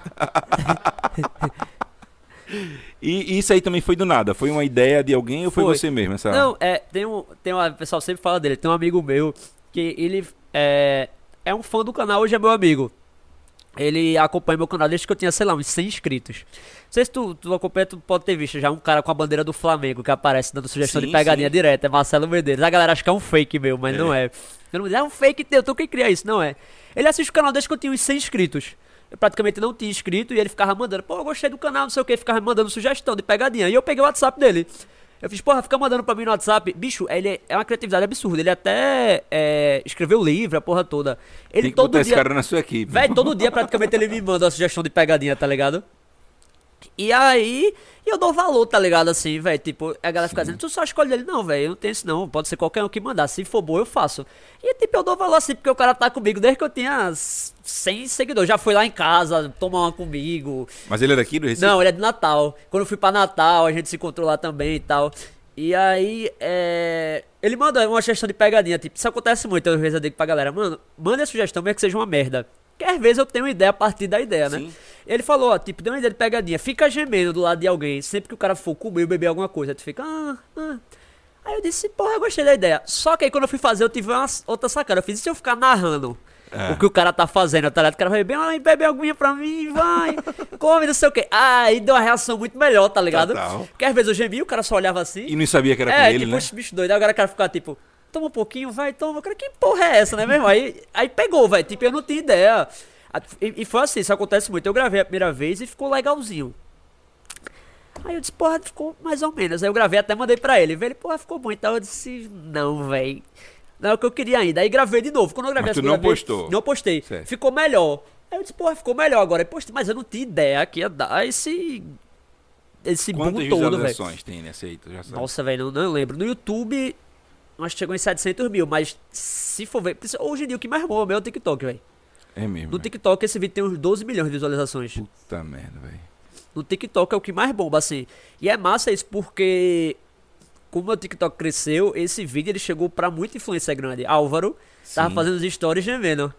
e isso aí também foi do nada? Foi uma ideia de alguém ou foi, Foi. você mesmo? Essa... Não, é, tem um, tem uma, o pessoal sempre fala dele, tem um amigo meu que ele é, é um fã do canal, hoje é meu amigo. Ele acompanha meu canal desde que eu tinha, sei lá, uns 100 inscritos. Não sei se tu, tu acompanha, tu pode ter visto já um cara com a bandeira do Flamengo que aparece dando sugestão Sim, de pegadinha sim. direta, é Marcelo Medeiros. A galera acha que é um fake meu, mas É. não é. É um fake teu, tu quem cria isso? Não é. Ele assiste o canal desde que eu tinha uns 100 inscritos. Eu praticamente não tinha inscrito e ele ficava mandando, pô, eu gostei do canal, não sei o que, ficava mandando sugestão de pegadinha. E eu peguei o WhatsApp dele. Eu fiz, porra, fica mandando pra mim no WhatsApp. Bicho, ele é uma criatividade absurda. Ele até é, escreveu livro, a porra toda. Ele Tem que todo botar esse dia. cara na sua equipe. Véi, todo dia praticamente ele me manda uma sugestão de pegadinha, tá ligado? E aí, eu dou valor, tá ligado? Assim, velho. Tipo, a galera fica dizendo, tu só escolhe ele. Não, velho, eu não tenho isso não. Pode ser qualquer um que mandar. Se for bom, eu faço. E, tipo, eu dou valor assim, porque o cara tá comigo desde que eu tinha 100 seguidores. Já foi lá em casa, tomar uma comigo. Mas ele é daqui do Recife? Não, ele é de Natal. Quando eu fui pra Natal, a gente se encontrou lá também e tal. E aí, é... Ele manda uma sugestão de pegadinha, tipo, isso acontece muito, às vezes eu digo pra galera, mano, manda a sugestão, mesmo que seja uma merda. Porque às vezes eu tenho uma ideia a partir da ideia, né? Sim. Ele falou, ó, tipo, deu uma ideia de pegadinha, fica gemendo do lado de alguém, sempre que o cara for comer ou beber alguma coisa, tu fica, ah, ah. Aí eu disse, porra, eu gostei da ideia. Só que aí quando eu fui fazer, eu tive uma outra sacada. Eu fiz, e se eu ficar narrando É. o que o cara tá fazendo, tá ligado? O cara vai beber, ai, bebe alguma pra mim, vai, come, não sei o quê. Aí deu uma reação muito melhor, tá ligado? Total. Porque às vezes eu gemia, o cara só olhava assim. E não sabia que era é, com ele, tipo, né? esse bicho doido. Aí o cara ficava tipo, toma um pouquinho, vai, toma. Eu cara, que porra é essa, né, meu irmão? Aí, aí pegou, velho. Tipo, eu não tinha ideia. E, e foi assim, isso acontece muito. Eu gravei a primeira vez e ficou legalzinho. Aí eu disse, porra, ficou mais ou menos. Aí eu gravei até mandei pra ele. Ele, porra, ficou bom. Então eu disse, não, velho. Não é o que eu queria ainda. Aí gravei de novo. Quando eu gravei Mas a tu não segunda vez, postou? Não postei. Certo. Ficou melhor. Aí eu disse, porra, ficou melhor agora. Aí postei, mas eu não tinha ideia que ia dar esse. Esse boom Quantas todo, velho. tem nesse aí? Tu já sabe? Nossa, velho, não, não lembro. No YouTube, nós chegou em 700 mil, mas se for ver. Hoje em dia o que mais bomba é o TikTok, velho. É mesmo. No velho. TikTok esse vídeo tem uns 12 milhões de visualizações. Puta merda, velho. No TikTok é o que mais bomba, assim. E é massa isso porque. Como o TikTok cresceu, esse vídeo ele chegou pra muita influência grande. Álvaro tava Sim. fazendo os stories gemendo.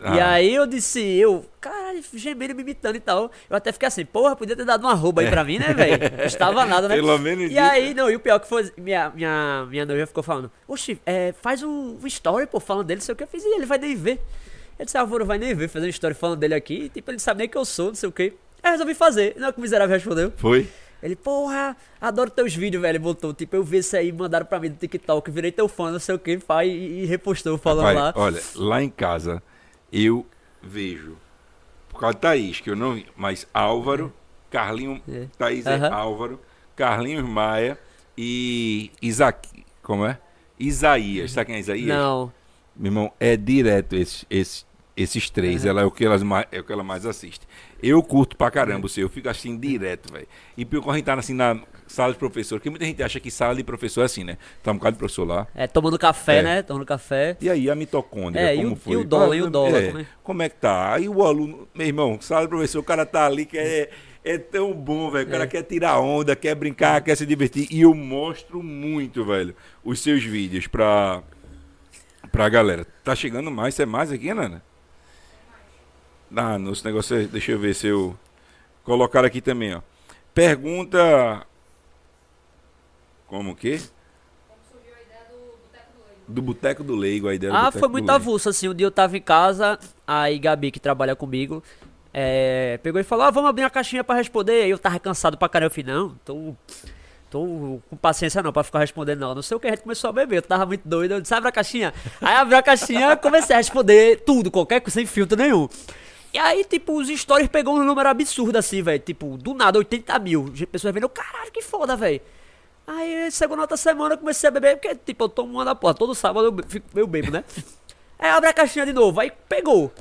E Ah. aí eu disse, eu, caralho, gemendo, me imitando e tal. Eu até fiquei assim, porra, podia ter dado uma arroba aí pra mim, né, velho? Não estava nada, né? Pelo menos E isso. aí, não, e o pior que foi, minha, minha, minha noiva ficou falando, oxi, é, faz um, um story, pô, falando dele, não sei o que. Eu fiz, e ele vai nem ver. Ele disse, Álvaro vai nem ver, fazer um story falando dele aqui. E, tipo, ele não sabe nem que eu sou, não sei o que. Aí eu resolvi fazer. Não é que o miserável respondeu. Foi? Ele, porra, adoro teus vídeos, velho. Botou, tipo, eu vi isso aí, mandaram pra mim do TikTok, virei teu fã, não sei o que, pai, e, e repostou falando Rapaz, lá. Olha, lá em casa, eu vejo, por causa de Thaís, que eu não vi, mas Álvaro, Carlinho, É. Thaís é Aham. Álvaro, Carlinhos Maia e Isaac, como é? Isaías, sabe quem é Isaías? Não. Meu irmão, é direto esses, esses, esses três. Ela é o, que elas mais, é o que ela mais assiste. Eu curto pra caramba o seu, eu fico assim direto, velho. E pior gente tá assim na sala de professor, porque muita gente acha que sala de professor é assim, né? Tá um bocado de professor lá. É, tomando café, É. né? Tomando café. E aí, a mitocôndria, É, e como o- foi? e o dólar, e o dólar, É, como é? como é que tá? Aí o aluno, meu irmão, sala de professor, o cara tá ali que é, é tão bom, velho. O cara É. quer tirar onda, quer brincar, quer se divertir. E eu mostro muito, velho, os seus vídeos pra, pra galera. Tá chegando mais, você é mais aqui, Nana? Ah, nosso negócio é, deixa eu ver se eu colocar aqui também, ó. Pergunta como que? Do Boteco do Leigo, a ideia do Ah, foi muito avulso, assim. Um dia eu tava em casa, aí Gabi, que trabalha comigo, é, pegou e falou: ah, vamos abrir uma caixinha pra responder. Aí eu tava cansado pra caramba. Eu falei: não, tô, tô com paciência não pra ficar respondendo, não. Não sei o que, a gente começou a beber. Eu tava muito doido. Eu disse: abre a caixinha. Aí abriu a caixinha comecei a responder tudo, qualquer coisa, sem filtro nenhum. E aí, tipo, os stories pegou um número absurdo assim, velho. Tipo, do nada, 80 mil. Pessoas vendo, caralho, que foda, velho. Aí, segunda outra semana, eu comecei a beber, porque, tipo, eu tomo uma da porra. Todo sábado eu fico meio bebo, né? Aí abre a caixinha de novo, aí pegou.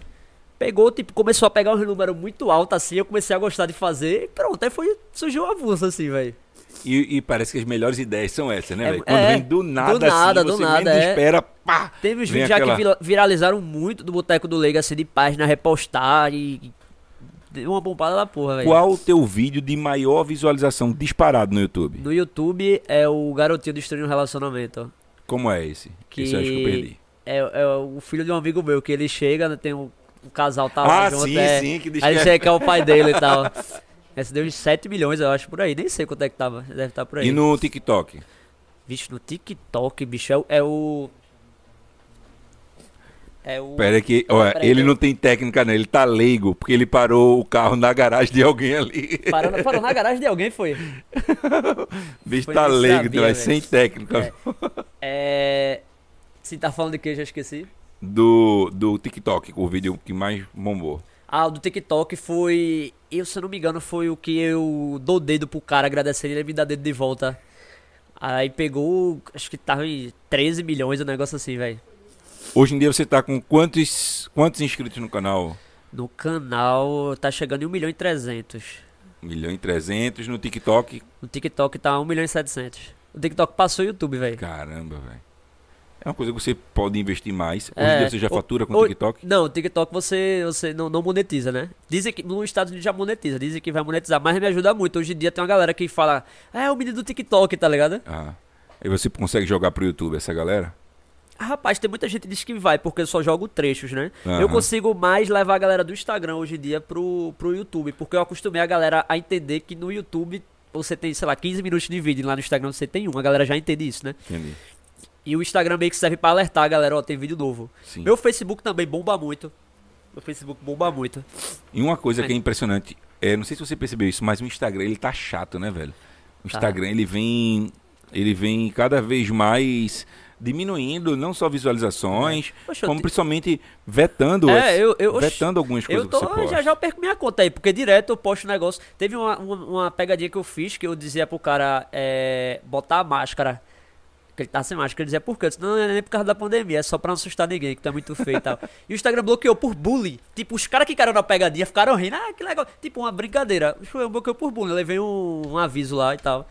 Pegou, tipo, começou a pegar um número muito alto, assim, eu comecei a gostar de fazer, e pronto, aí foi, surgiu uma avulso, assim, velho. E, e parece que as melhores ideias são essas, né, É, velho? Quando é, vem do nada, do nada, assim, do você nada, é. espera, pá! Teve uns vídeos já aquela- que vira- viralizaram muito do Boteco do Leigo, assim, de página, repostar e... Deu uma pompada da porra, velho. Qual o teu vídeo de maior visualização disparado no YouTube? No YouTube é o garotinho destruindo um relacionamento. Como é esse? Que Esse eu acho que eu perdi. É, é o filho de um amigo meu, que ele chega, né, tem um, um casal tá lá Ah, junto, sim, é, sim, que diz Aí ele é- chega que é o pai dele e tal. Esse deu uns 7 milhões, eu acho, por aí. Nem sei quanto é que tava. Deve estar por aí. E no TikTok? Vixe, no TikTok, bicho, é, é o. É o. Pera que, olha, ele não tem técnica, não. Ele tá leigo, porque ele parou o carro na garagem de alguém ali. Parou, parou na garagem de alguém, foi. Bicho Foi tá leigo, sabia, mas velho. sem técnica. É. É. Se tá falando de que eu já esqueci. Do, do TikTok, o vídeo que mais bombou. Ah, o do TikTok foi. Eu, se eu não me engano, foi o que eu dou dedo pro cara agradecendo e ele me dá dedo de volta. Aí pegou. Acho que tava em 13 milhões, um negócio assim, velho. Hoje em dia você tá com quantos, quantos inscritos no canal? No canal tá chegando em 1 milhão e 300. 1 milhão e 300 no TikTok. No TikTok tá 1 milhão e 700. O TikTok passou o YouTube, velho. Caramba, velho. É uma coisa que você pode investir mais. Hoje em É, dia você já o- fatura com o- o TikTok? Não, o TikTok você, você não, não monetiza, né? Dizem que nos Estados Unidos já monetiza, dizem que vai monetizar, mas me ajuda muito. Hoje em dia tem uma galera que fala, ah, é o menino do TikTok, tá ligado? Ah. E você consegue jogar pro YouTube essa galera? Rapaz, tem muita gente que diz que vai, porque eu só jogo trechos, né? Aham. Eu consigo mais levar a galera do Instagram hoje em dia pro, pro YouTube, porque eu acostumei a galera a entender que no YouTube você tem, sei lá, 15 minutos de vídeo, e lá no Instagram você tem um, a galera já entende isso, né? Entendi. E o Instagram meio que serve pra alertar a galera, ó, tem vídeo novo. Sim. Meu Facebook também bomba muito. Meu Facebook bomba muito. E uma coisa que é impressionante, é, não sei se você percebeu isso, mas o Instagram ele tá chato, né, velho? O Tá. Instagram ele vem ele vem cada vez mais diminuindo não só visualizações, Poxa, eu como te- principalmente vetando, É, as- eu- eu- vetando algumas coisas Eu tô, que você posta. já já eu perco minha conta aí, porque direto eu posto negócio. Teve uma, uma, uma pegadinha que eu fiz que eu dizia pro cara é, botar a máscara. Que ele tá sem máscara, ele dizia por quê? Eu disse, não, não é nem por causa da pandemia, é só pra não assustar ninguém, que tá muito feio e tal. e o Instagram bloqueou por bullying. Tipo, os caras que caíram na pegadinha ficaram rindo, ah, que legal. Tipo, uma brincadeira. Eu bloqueou por bullying, eu levei um, um aviso lá e tal.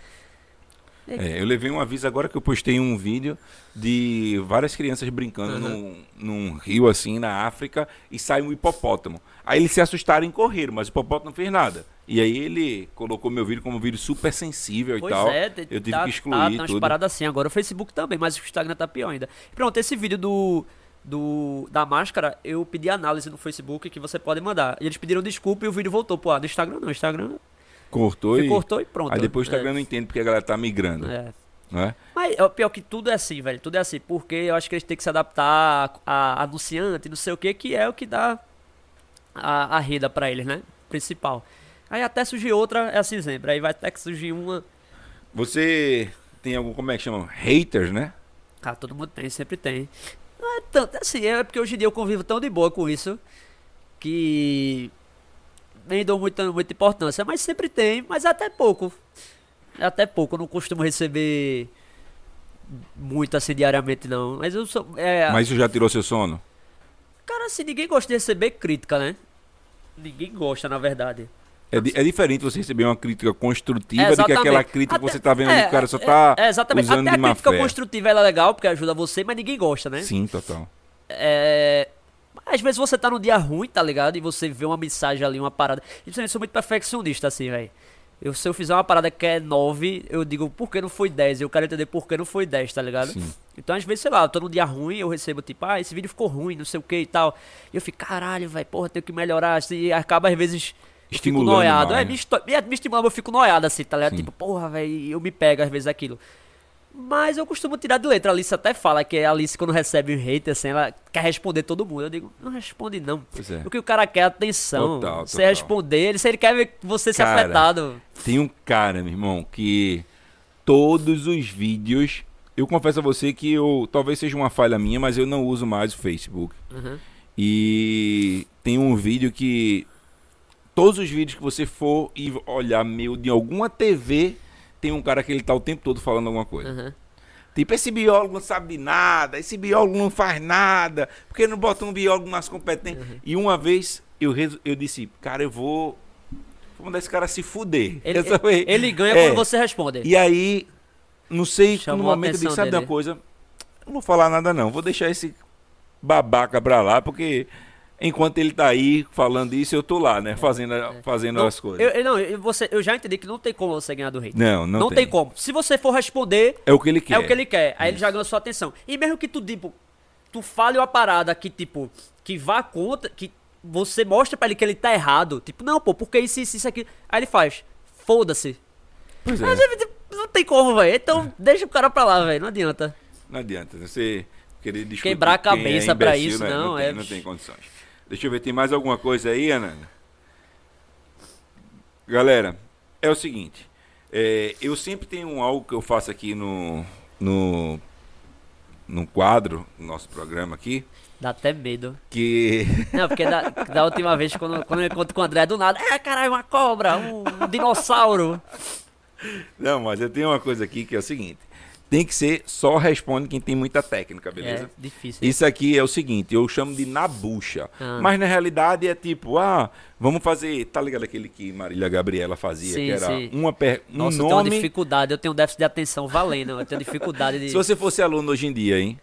É, eu levei um aviso agora que eu postei um vídeo de várias crianças brincando Uhum. num, num rio assim na África e sai um hipopótamo. Aí eles se assustaram e correram, mas o hipopótamo não fez nada. E aí ele colocou meu vídeo como um vídeo super sensível Pois e tal. é, eu tive tá, que excluir tá, tá umas tudo. paradas assim. Agora o Facebook também, mas o Instagram tá pior ainda. Pronto, esse vídeo do, do da máscara, eu pedi análise no Facebook que você pode mandar. E eles pediram desculpa e o vídeo voltou pro ar. No Instagram não, o Instagram Cortou e... cortou e pronto. Aí depois o Instagram é, não entende porque a galera tá migrando, é. é? Mas o pior que tudo é assim, velho. Tudo é assim. Porque eu acho que eles têm que se adaptar a, a anunciante, não sei o que, que é o que dá a, a renda pra eles, né? Principal. Aí até surgir outra, é assim sempre. Aí vai até que surgir uma. Você tem algum, como é que chama? Haters, né? Ah, todo mundo tem, sempre tem. Não é tanto assim, é porque hoje em dia eu convivo tão de boa com isso que nem dou muita, muita importância, mas sempre tem, mas até pouco. Até pouco, eu não costumo receber muito assim diariamente não. Mas eu sou. É, Mas isso já tirou seu sono? Cara, assim, ninguém gosta de receber crítica, né? Ninguém gosta, na verdade. É, é diferente você receber uma crítica construtiva É, do que aquela crítica que Até- você tá vendo é, que o cara só é, tá é, exatamente. usando Até a crítica fé. construtiva ela é legal, porque ajuda você, mas ninguém gosta, né? Sim, total. É. Às vezes você tá num dia ruim, tá ligado? E você vê uma mensagem ali, uma parada. E eu sou muito perfeccionista, assim, velho. Eu, se eu fizer uma parada que é 9, eu digo por que não foi 10. Eu quero entender por que não foi 10, tá ligado? Sim. Então, às vezes, sei lá, eu tô num dia ruim, eu recebo tipo, ah, esse vídeo ficou ruim, não sei o que e tal. E eu fico, caralho, velho, porra, tenho que melhorar. Assim, e acaba, às vezes, eu fico Estimulando noiado. É, né? me, me, me estimula, mas eu fico noiado assim, tá ligado? Sim. Tipo, porra, velho, eu me pego às vezes aquilo. Mas eu costumo tirar de letra. A Alice até fala que a Alice, quando recebe um hater, assim, ela quer responder todo mundo. Eu digo, não responde não. Pois é. O que o cara quer é atenção. Total, Você total. responder, ele, se ele quer ver você Cara, afetado. Tem um cara, meu irmão, que todos os vídeos. Eu confesso a você que eu. Talvez seja uma falha minha, mas eu não uso mais o Facebook. Uhum. E tem um vídeo que. Todos os vídeos que você for e olhar meio de alguma TV, tem um cara que ele tá o tempo todo falando alguma coisa. Uhum. Tipo, esse biólogo não sabe de nada, esse biólogo não faz nada, porque não bota um biólogo mais competente. Uhum. E uma vez eu, eu disse, cara, eu vou. Vou mandar esse cara se fuder. Ele, ele, ele ganha É. quando você responde. E aí, não sei, Chamou no momento eu disse, sabe de uma dele. coisa? Não vou falar nada não, vou deixar esse babaca pra lá, porque enquanto ele tá aí falando isso, eu tô lá, né? Fazendo, fazendo É, Não, as coisas. Eu, eu- não, eu, você, eu já entendi que não tem como você ganhar do hater. Não, não, Não, tem. como. Se você for responder, É o que ele quer. é o que ele quer. Aí ele já ganhou sua atenção. E mesmo que tu, tipo, tu fale uma parada que, tipo, que vá contra, que você mostra pra ele que ele tá errado. Tipo, não, pô, porque isso, isso, isso aqui. Aí ele faz, foda-se. Pois é. Mas tipo, não tem como, velho. Então deixa o cara pra lá, velho. Não adianta. Não adianta você querer discutir Quebrar a é cabeça pra imbecil, isso, né? não, tem, é- não tem condições. Deixa eu ver, tem mais alguma coisa aí, Ana? Galera, é o seguinte. é, eu sempre tenho algo que eu faço aqui no, no, no quadro, no nosso programa aqui, Dá até medo. que Não, porque da, da última vez, quando, quando eu encontro com o André, do nada, é, caralho, uma cobra, um, um dinossauro. Não, mas eu tenho uma coisa aqui que é o seguinte. Tem que ser só responde quem tem muita técnica, beleza? É difícil. Isso aqui é o seguinte, eu chamo de na bucha. Ah. Mas na realidade é tipo, ah, vamos fazer, tá ligado aquele que Marília Gabriela fazia, Sim, que era sim. uma per, um Nossa, eu tenho uma nome. dificuldade, eu tenho déficit de atenção valendo, eu tenho dificuldade de. Se você fosse aluno hoje em dia, hein?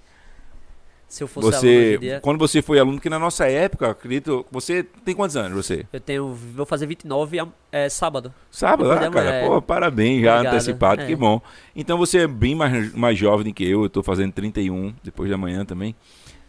Se eu fosse aluno Você, dia. quando você foi aluno, que na nossa época, acredito, você tem quantos anos você? Eu tenho. Vou fazer 29 am- é, sábado. Sábado, ah, cara, amanhã, pô, parabéns, já Obrigado, antecipado, é. que bom. Então você é bem mais, mais jovem do que eu, eu tô fazendo 31 depois da manhã também.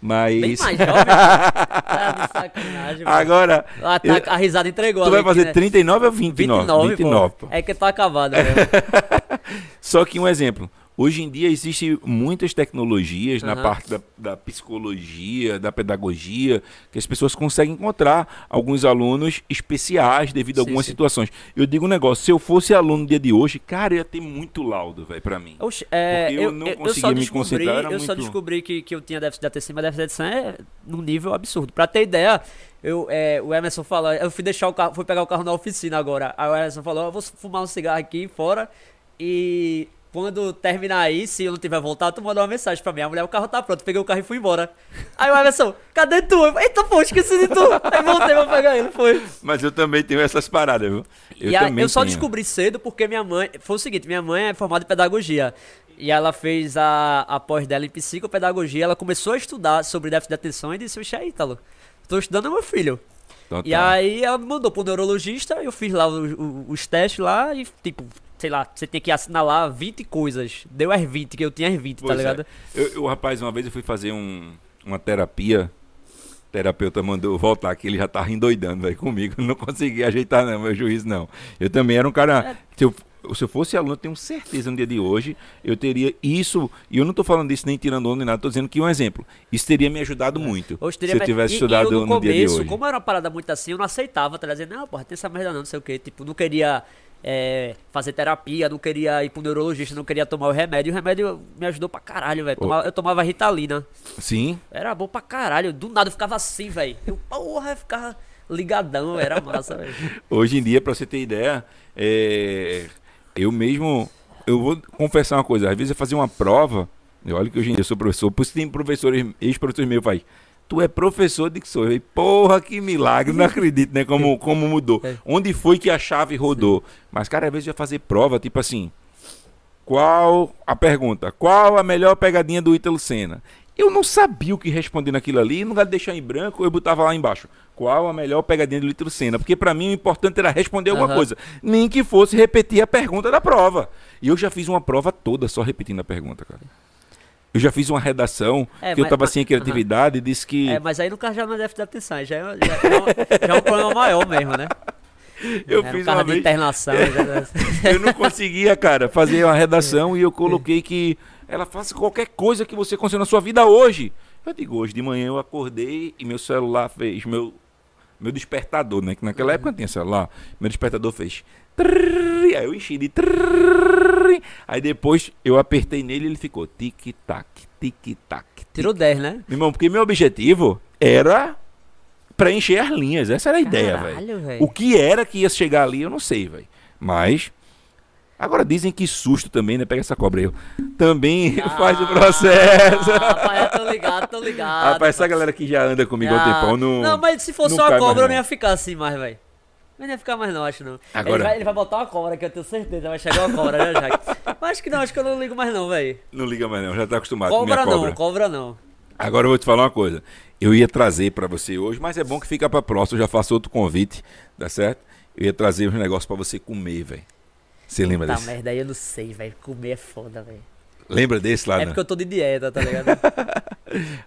Mas. Bem mais jovem. tá de sacanagem. Agora, Ah, tá, eu- a risada entregou tu vai ali, fazer né? 39 ou 29? 29, 29, pô. pô. É que tá acabado. Só que um exemplo. Hoje em dia existem muitas tecnologias na Aham. parte da, da psicologia, da pedagogia, que as pessoas conseguem encontrar alguns alunos especiais devido a algumas sim. situações. Eu digo um negócio, se eu fosse aluno no dia de hoje, cara, ia ter muito laudo, velho, pra mim. Oxe, é, Porque eu eu, não eu, conseguia só me concentrar, eu só muito- descobri que, que eu tinha déficit de atenção, mas déficit de atenção é num nível absurdo. Pra ter ideia, eu, é, o Emerson falou, eu fui deixar o carro, fui pegar o carro na oficina agora. Aí o Emerson falou, eu vou fumar um cigarro aqui fora e quando terminar aí, se eu não tiver voltado, tu manda uma mensagem pra mim. A mulher, o carro tá pronto, peguei o carro e fui embora. Aí o Emerson, cadê tu? Eu, Eita, pô, esqueci de tu. Aí voltei pra pegar ele, foi. Mas eu também tenho essas paradas, viu? Eu e a- também eu só tenho. descobri cedo porque minha mãe. Foi o seguinte: minha mãe é formada em pedagogia. E ela fez a, a pós dela em psicopedagogia. Ela começou a estudar sobre déficit de atenção e disse: Oxe, aí, Ítalo, tô estudando meu filho. Então E aí ela me mandou pro neurologista. Eu fiz lá o- o- os testes lá e, tipo, sei lá, você tem que assinalar 20 coisas. Deu as 20, que eu tinha as 20, tá Pois é. ligado? Eu, eu, rapaz, uma vez eu fui fazer um, uma terapia. O terapeuta mandou voltar, que ele já tava endoidando velho, comigo. Não consegui ajeitar, não, meu juiz não. Eu também era um É. cara. Se eu, se eu fosse aluno, eu tenho certeza no dia de hoje, eu teria isso. E eu não tô falando disso nem tirando onda nem nada, tô dizendo que um exemplo. Isso teria me ajudado muito. Hoje Se teria eu tivesse e- estudado e eu, no no dia de começo, hoje. como era uma parada muito assim, eu não aceitava, tá? Não, porra, tem essa merda não, não sei o que. Tipo, não queria é, fazer terapia, não queria ir pro neurologista, não queria tomar o remédio. O remédio me ajudou pra caralho, velho. Eu tomava Ritalina. Sim. Era bom pra caralho. Do nada eu ficava assim, velho. Eu, porra, eu ficava ligadão, era massa, velho. Hoje em dia, pra você ter ideia, é, eu mesmo, eu vou confessar uma coisa, às vezes eu fazia uma prova, olha que hoje em dia eu sou professor, por isso tem professores, ex-professores meus, faz, tu é professor de que sou? Eu falei, porra, que milagre, não acredito, né, como, como mudou. É. Onde foi que a chave rodou? Mas, cara, às vezes eu ia fazer prova, tipo assim, qual, a pergunta, qual a melhor pegadinha do Ítalo Senna? Eu não sabia o que responder naquilo ali, no lugar de deixar em branco, eu botava lá embaixo. Qual a melhor pegadinha do Ítalo Senna? Porque pra mim o importante era responder alguma Aham. coisa, nem que fosse repetir a pergunta da prova. E eu já fiz uma prova toda só repetindo a pergunta, cara. Eu já fiz uma redação É, que eu mas- tava mas- sem criatividade e disse que É, mas aí no caso já não é déficit de atenção, já é, já, já, já é um problema maior mesmo, né? eu Era um fiz carro uma de vez. internação. eu não conseguia, cara, fazer uma redação e eu coloquei que ela faça qualquer coisa que você conseguiu na sua vida hoje. Eu digo, hoje de manhã eu acordei e meu celular fez meu meu despertador, né? Que naquela época não tinha celular. Meu despertador fez. Trrr, Aí eu enchi de. trrr, Aí depois eu apertei nele e ele ficou tic-tac, tic-tac. tic. Tirou 10, né? Meu irmão, porque meu objetivo era preencher as linhas. Essa era a ideia, velho. O que era que ia chegar ali, eu não sei, velho. Mas. Agora dizem que susto também, né? Pega essa cobra aí. Também faz o processo. Ah, rapaz, eu tô ligado, tô ligado. Rapaz, essa galera que já anda comigo há um Ah, tempão não. Não, mas se fosse só a mais, cobra, eu não. não ia ficar assim mais, velho. Eu não ia ficar mais não, acho não. Agora- Ele, vai, ele vai botar uma cobra que eu tenho certeza, vai chegar uma cobra, né, Jack? Mas acho que não, acho que eu não ligo mais não, velho. Não liga mais, não. Já tá acostumado com Cobra minha não, cobra. cobra não. Agora eu vou te falar uma coisa. Eu ia trazer pra você hoje, mas é bom que fica pra próxima. Eu já faço outro convite, tá certo? Eu ia trazer uns negócios pra você comer, velho. Você lembra Tá desse? merda, aí eu não sei, velho. Comer é foda, velho. Lembra desse lá? É né? porque eu tô de dieta, tá ligado?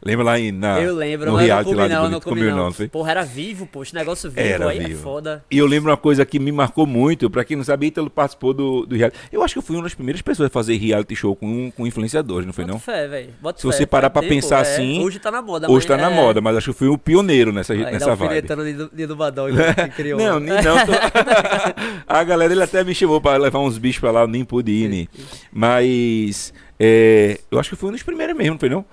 Lembra lá em, na, eu lembro, no mas eu não reality comi lá de não, não comi não. não? Porra, era vivo, pô. Esse negócio vivo Era aí vivo. é foda. E eu lembro uma coisa que me marcou muito, pra quem não sabe, Ítalo participou do, do reality. Eu acho que eu fui uma das primeiras pessoas a fazer reality show com, com influenciadores, não foi Bota não? fé, velho. Bota Se fé, você parar pra ter, pensar pô, é. assim, Hoje tá na moda. Hoje tá na é- moda, mas acho que eu fui o pioneiro nessa, Aí dá nessa vibe. alfinetando Nido, Nido Badão que criou. Não, nem não. tô- a galera ele até me chamou pra levar uns bichos pra lá, eu nem pude ir, nem. Mas é, eu acho que foi um dos primeiros mesmo, não foi não?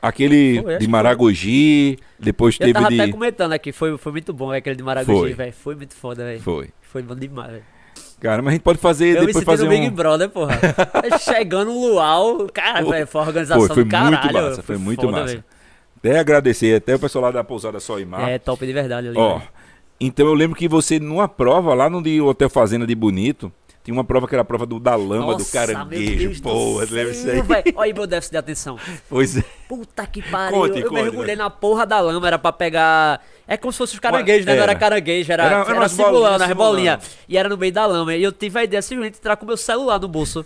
Aquele Foi, de Maragogi, depois Eu teve tava de. até comentando aqui, foi, foi muito bom aquele de Maragogi, Foi. velho. Foi muito foda, velho. Foi. Foi bom demais, velho. Cara, mas a gente pode fazer Eu depois fazer no Big um. Brother, porra. Chegando no luau, cara, velho, foi uma organização Foi, foi do caralho. muito massa, foi muito foda, massa. velho. Até agradecer, até o pessoal lá da pousada Sol e Mar. É top de verdade ali. Ó, então eu lembro que você, numa prova lá no de Hotel Fazenda de Bonito, tinha uma prova que era a prova do da lama, do Nossa, caranguejo. do Pô, lembra isso aí? velho. Olha aí meu déficit de atenção. Pois é. Puta que pariu. Conte, eu conte, mergulhei velho. na porra da lama, era pra pegar. É como se fosse os caranguejos, né? Não era Era. caranguejo, era, Era- era, era simulando, bolinhas as bolinhas. simulando. E era no meio da lama. E eu tive a ideia simplesmente de entrar com meu celular no bolso.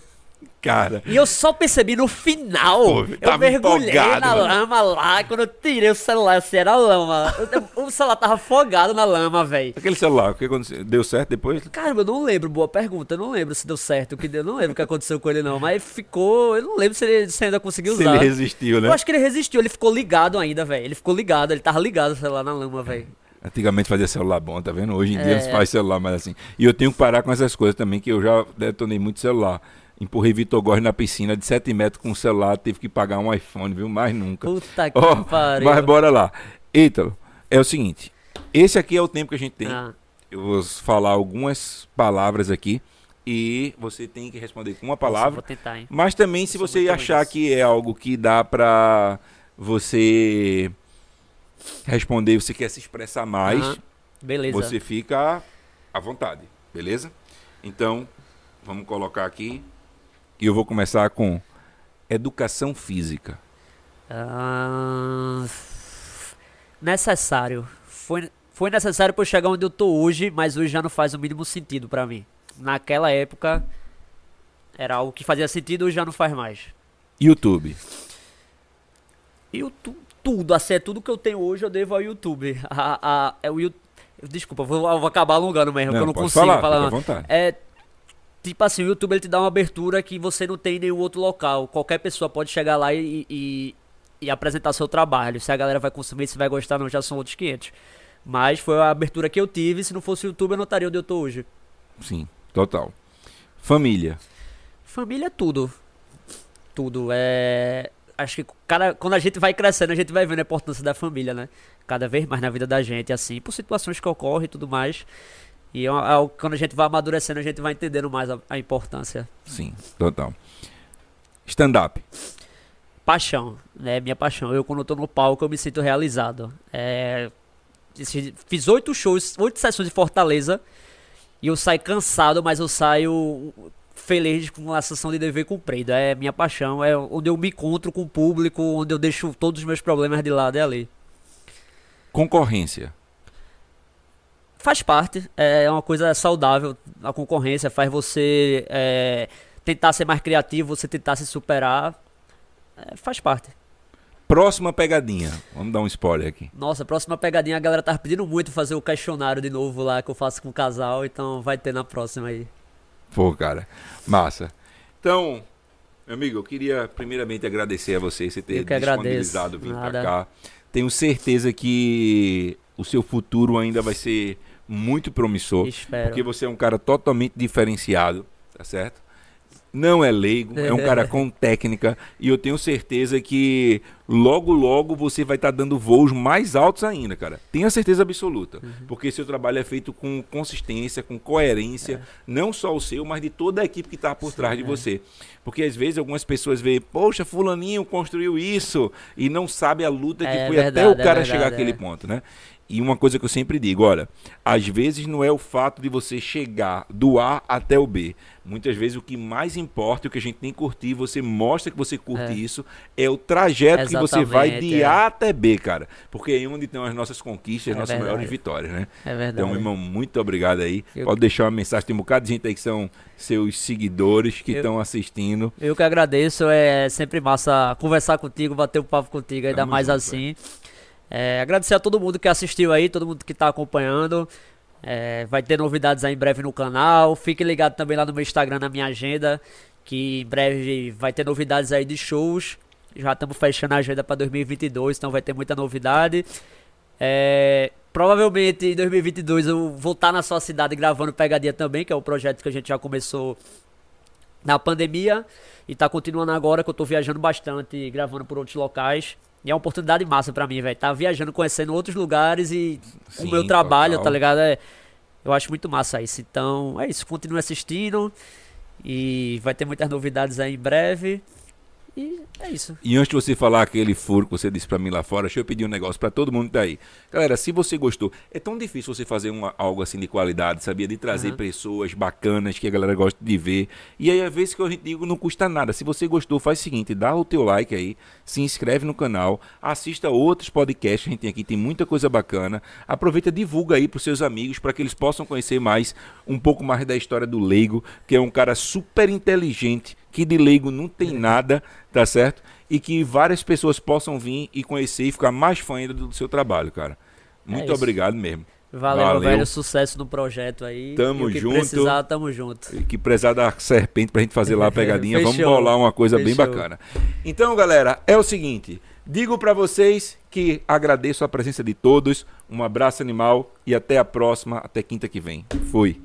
Cara, E eu só percebi no final. Pô, eu mergulhei empolgado, na mano. lama lá. Quando eu tirei o celular, assim, era lama. O celular tava afogado na lama, velho. aquele celular, o que aconteceu? Deu certo depois? Caramba, eu não lembro, boa pergunta. Eu não lembro se deu certo, o que deu. Eu não lembro o que aconteceu com ele, não. Mas ficou. Eu não lembro se ele se ainda conseguiu Se usar. ele resistiu, né? Eu acho que ele resistiu, ele ficou ligado ainda, velho. Ele ficou ligado, ele tava ligado o celular na lama, velho. Antigamente fazia celular bom, tá vendo? Hoje em dia É. não se faz celular mais assim. E eu tenho que parar com essas coisas também, que eu já detonei muito celular. Empurrei Vitor Góes na piscina de 7 metros com o celular, teve que pagar um iPhone, viu? Mais nunca. Puta que Ó, pariu. mas bora lá. Ítalo, é o seguinte. Esse aqui é o tempo que a gente tem. Ah, Eu vou falar algumas palavras aqui e você tem que responder com uma nossa, palavra. Vou tentar, hein. Mas também se você achar ruim que é algo que dá pra você responder, você quer se expressar mais. Beleza. você fica à vontade, beleza? Então, vamos colocar aqui e eu vou começar com educação física. Ah, necessário. Foi, foi necessário eu chegar onde eu tô hoje, mas hoje já não faz o mínimo sentido pra mim. Naquela época era algo que fazia sentido, hoje já não faz mais. YouTube. Tu- tudo, assim, é tudo que eu tenho hoje eu devo ao YouTube. A, a, é o Desculpa, vou, vou acabar alongando mesmo, porque eu não consigo falar, falar. não. É. Tipo assim, o YouTube ele te dá uma abertura que você não tem em nenhum outro local. Qualquer pessoa pode chegar lá e, e, e apresentar seu trabalho. Se a galera vai consumir, se vai gostar, não, já são outros 500. Mas foi a abertura que eu tive. Se não fosse o YouTube, eu não estaria onde eu tô hoje. Sim, total. Família. Família é tudo. Tudo. É. Acho que cada, quando a gente vai crescendo, a gente vai vendo a importância da família, né? Cada vez mais na vida da gente, assim, por situações que ocorrem e tudo mais. E é é quando a gente vai amadurecendo, a gente vai entendendo mais a, a importância. Sim, total. Stand-up. Paixão, né? Minha paixão. Eu, quando eu tô no palco, eu me sinto realizado. É, fiz oito shows, oito sessões de Fortaleza. E eu saio cansado, mas eu saio feliz com a sessão de dever cumprido. É minha paixão, é onde eu me encontro com o público, onde eu deixo todos os meus problemas de lado, é ali. Concorrência. Faz parte, é uma coisa saudável. A concorrência faz você é, tentar ser mais criativo, você tentar se superar. É, faz parte. Próxima pegadinha. Vamos dar um spoiler aqui. Nossa, próxima pegadinha, a galera tá pedindo muito fazer o questionário de novo lá que eu faço com o casal, então vai ter na próxima aí. Pô, cara. Massa. Então, meu amigo, eu queria primeiramente agradecer a você você ter disponibilizado vir pra cá. Tenho certeza que o seu futuro ainda vai ser muito promissor. Espero. Porque você é um cara totalmente diferenciado, tá certo? Não é leigo, é um cara com técnica e eu tenho certeza que logo logo você vai estar dando voos mais altos ainda, cara. Tenha certeza absoluta, Uhum. porque seu trabalho é feito com consistência, com coerência, não só o seu, mas de toda a equipe que está por trás de é. você. Porque às vezes algumas pessoas veem, poxa, fulaninho construiu isso e não sabe a luta que É foi verdade, até o é cara chegar àquele é. ponto, né? E uma coisa que eu sempre digo, olha, às vezes não é o fato de você chegar do A até o B. Muitas vezes o que mais importa, o que a gente tem que curtir, você mostra que você curte É. isso, é o trajeto que você vai de Exatamente, é. A até B, cara. Porque é onde estão as nossas conquistas, as É nossas verdade. maiores vitórias, né? É verdade. Então, irmão, muito obrigado aí. Eu- Pode deixar uma mensagem, tem um bocado de gente aí que são seus seguidores que estão assistindo. Eu que agradeço, é sempre massa conversar contigo, bater um papo contigo, ainda Tamo mais junto, assim. É, agradecer a todo mundo que assistiu aí, todo mundo que tá acompanhando. É, vai ter novidades aí em breve no canal. Fique ligado também lá no meu Instagram, na minha agenda, que em breve vai ter novidades aí de shows. Já estamos fechando a agenda para 2022, então vai ter muita novidade. É, provavelmente em 2022 eu vou estar na sua cidade gravando Pegadinha também, que é o projeto que a gente já começou na pandemia e tá continuando agora que eu tô viajando bastante, gravando por outros locais. E é uma oportunidade massa pra mim, velho. Tá viajando, conhecendo outros lugares e Sim, o meu trabalho, total. tá ligado? É, Eu acho muito massa isso. Então, é isso. Continue assistindo. E vai ter muitas novidades aí em breve. E é isso. E antes de você falar aquele furo que você disse pra mim lá fora, deixa eu pedir um negócio pra todo mundo que tá aí. Galera, se você gostou, é tão difícil você fazer uma, algo assim de qualidade, sabia? De trazer Aham. pessoas bacanas que a galera gosta de ver. E aí, às vezes que eu digo, não custa nada. Se você gostou, faz o seguinte, dá o teu like aí, se inscreve no canal, assista outros podcasts que a gente tem aqui, tem muita coisa bacana. Aproveita, divulga aí pros seus amigos para que eles possam conhecer mais, um pouco mais da história do Leigo, que é um cara super inteligente, que de leigo não tem nada, tá certo? E que várias pessoas possam vir e conhecer e ficar mais fã ainda do seu trabalho, cara. Muito isso. obrigado mesmo. Valeu, Valeu. velho. Sucesso no projeto aí. Tamo e o que junto. precisar, tamo junto. E que prezar da serpente pra gente fazer lá a pegadinha. Vamos bolar uma coisa bem Fechou. bacana. Então, galera, é o seguinte. Digo pra vocês que agradeço a presença de todos. Um abraço animal e até a próxima, até quinta que vem. Fui.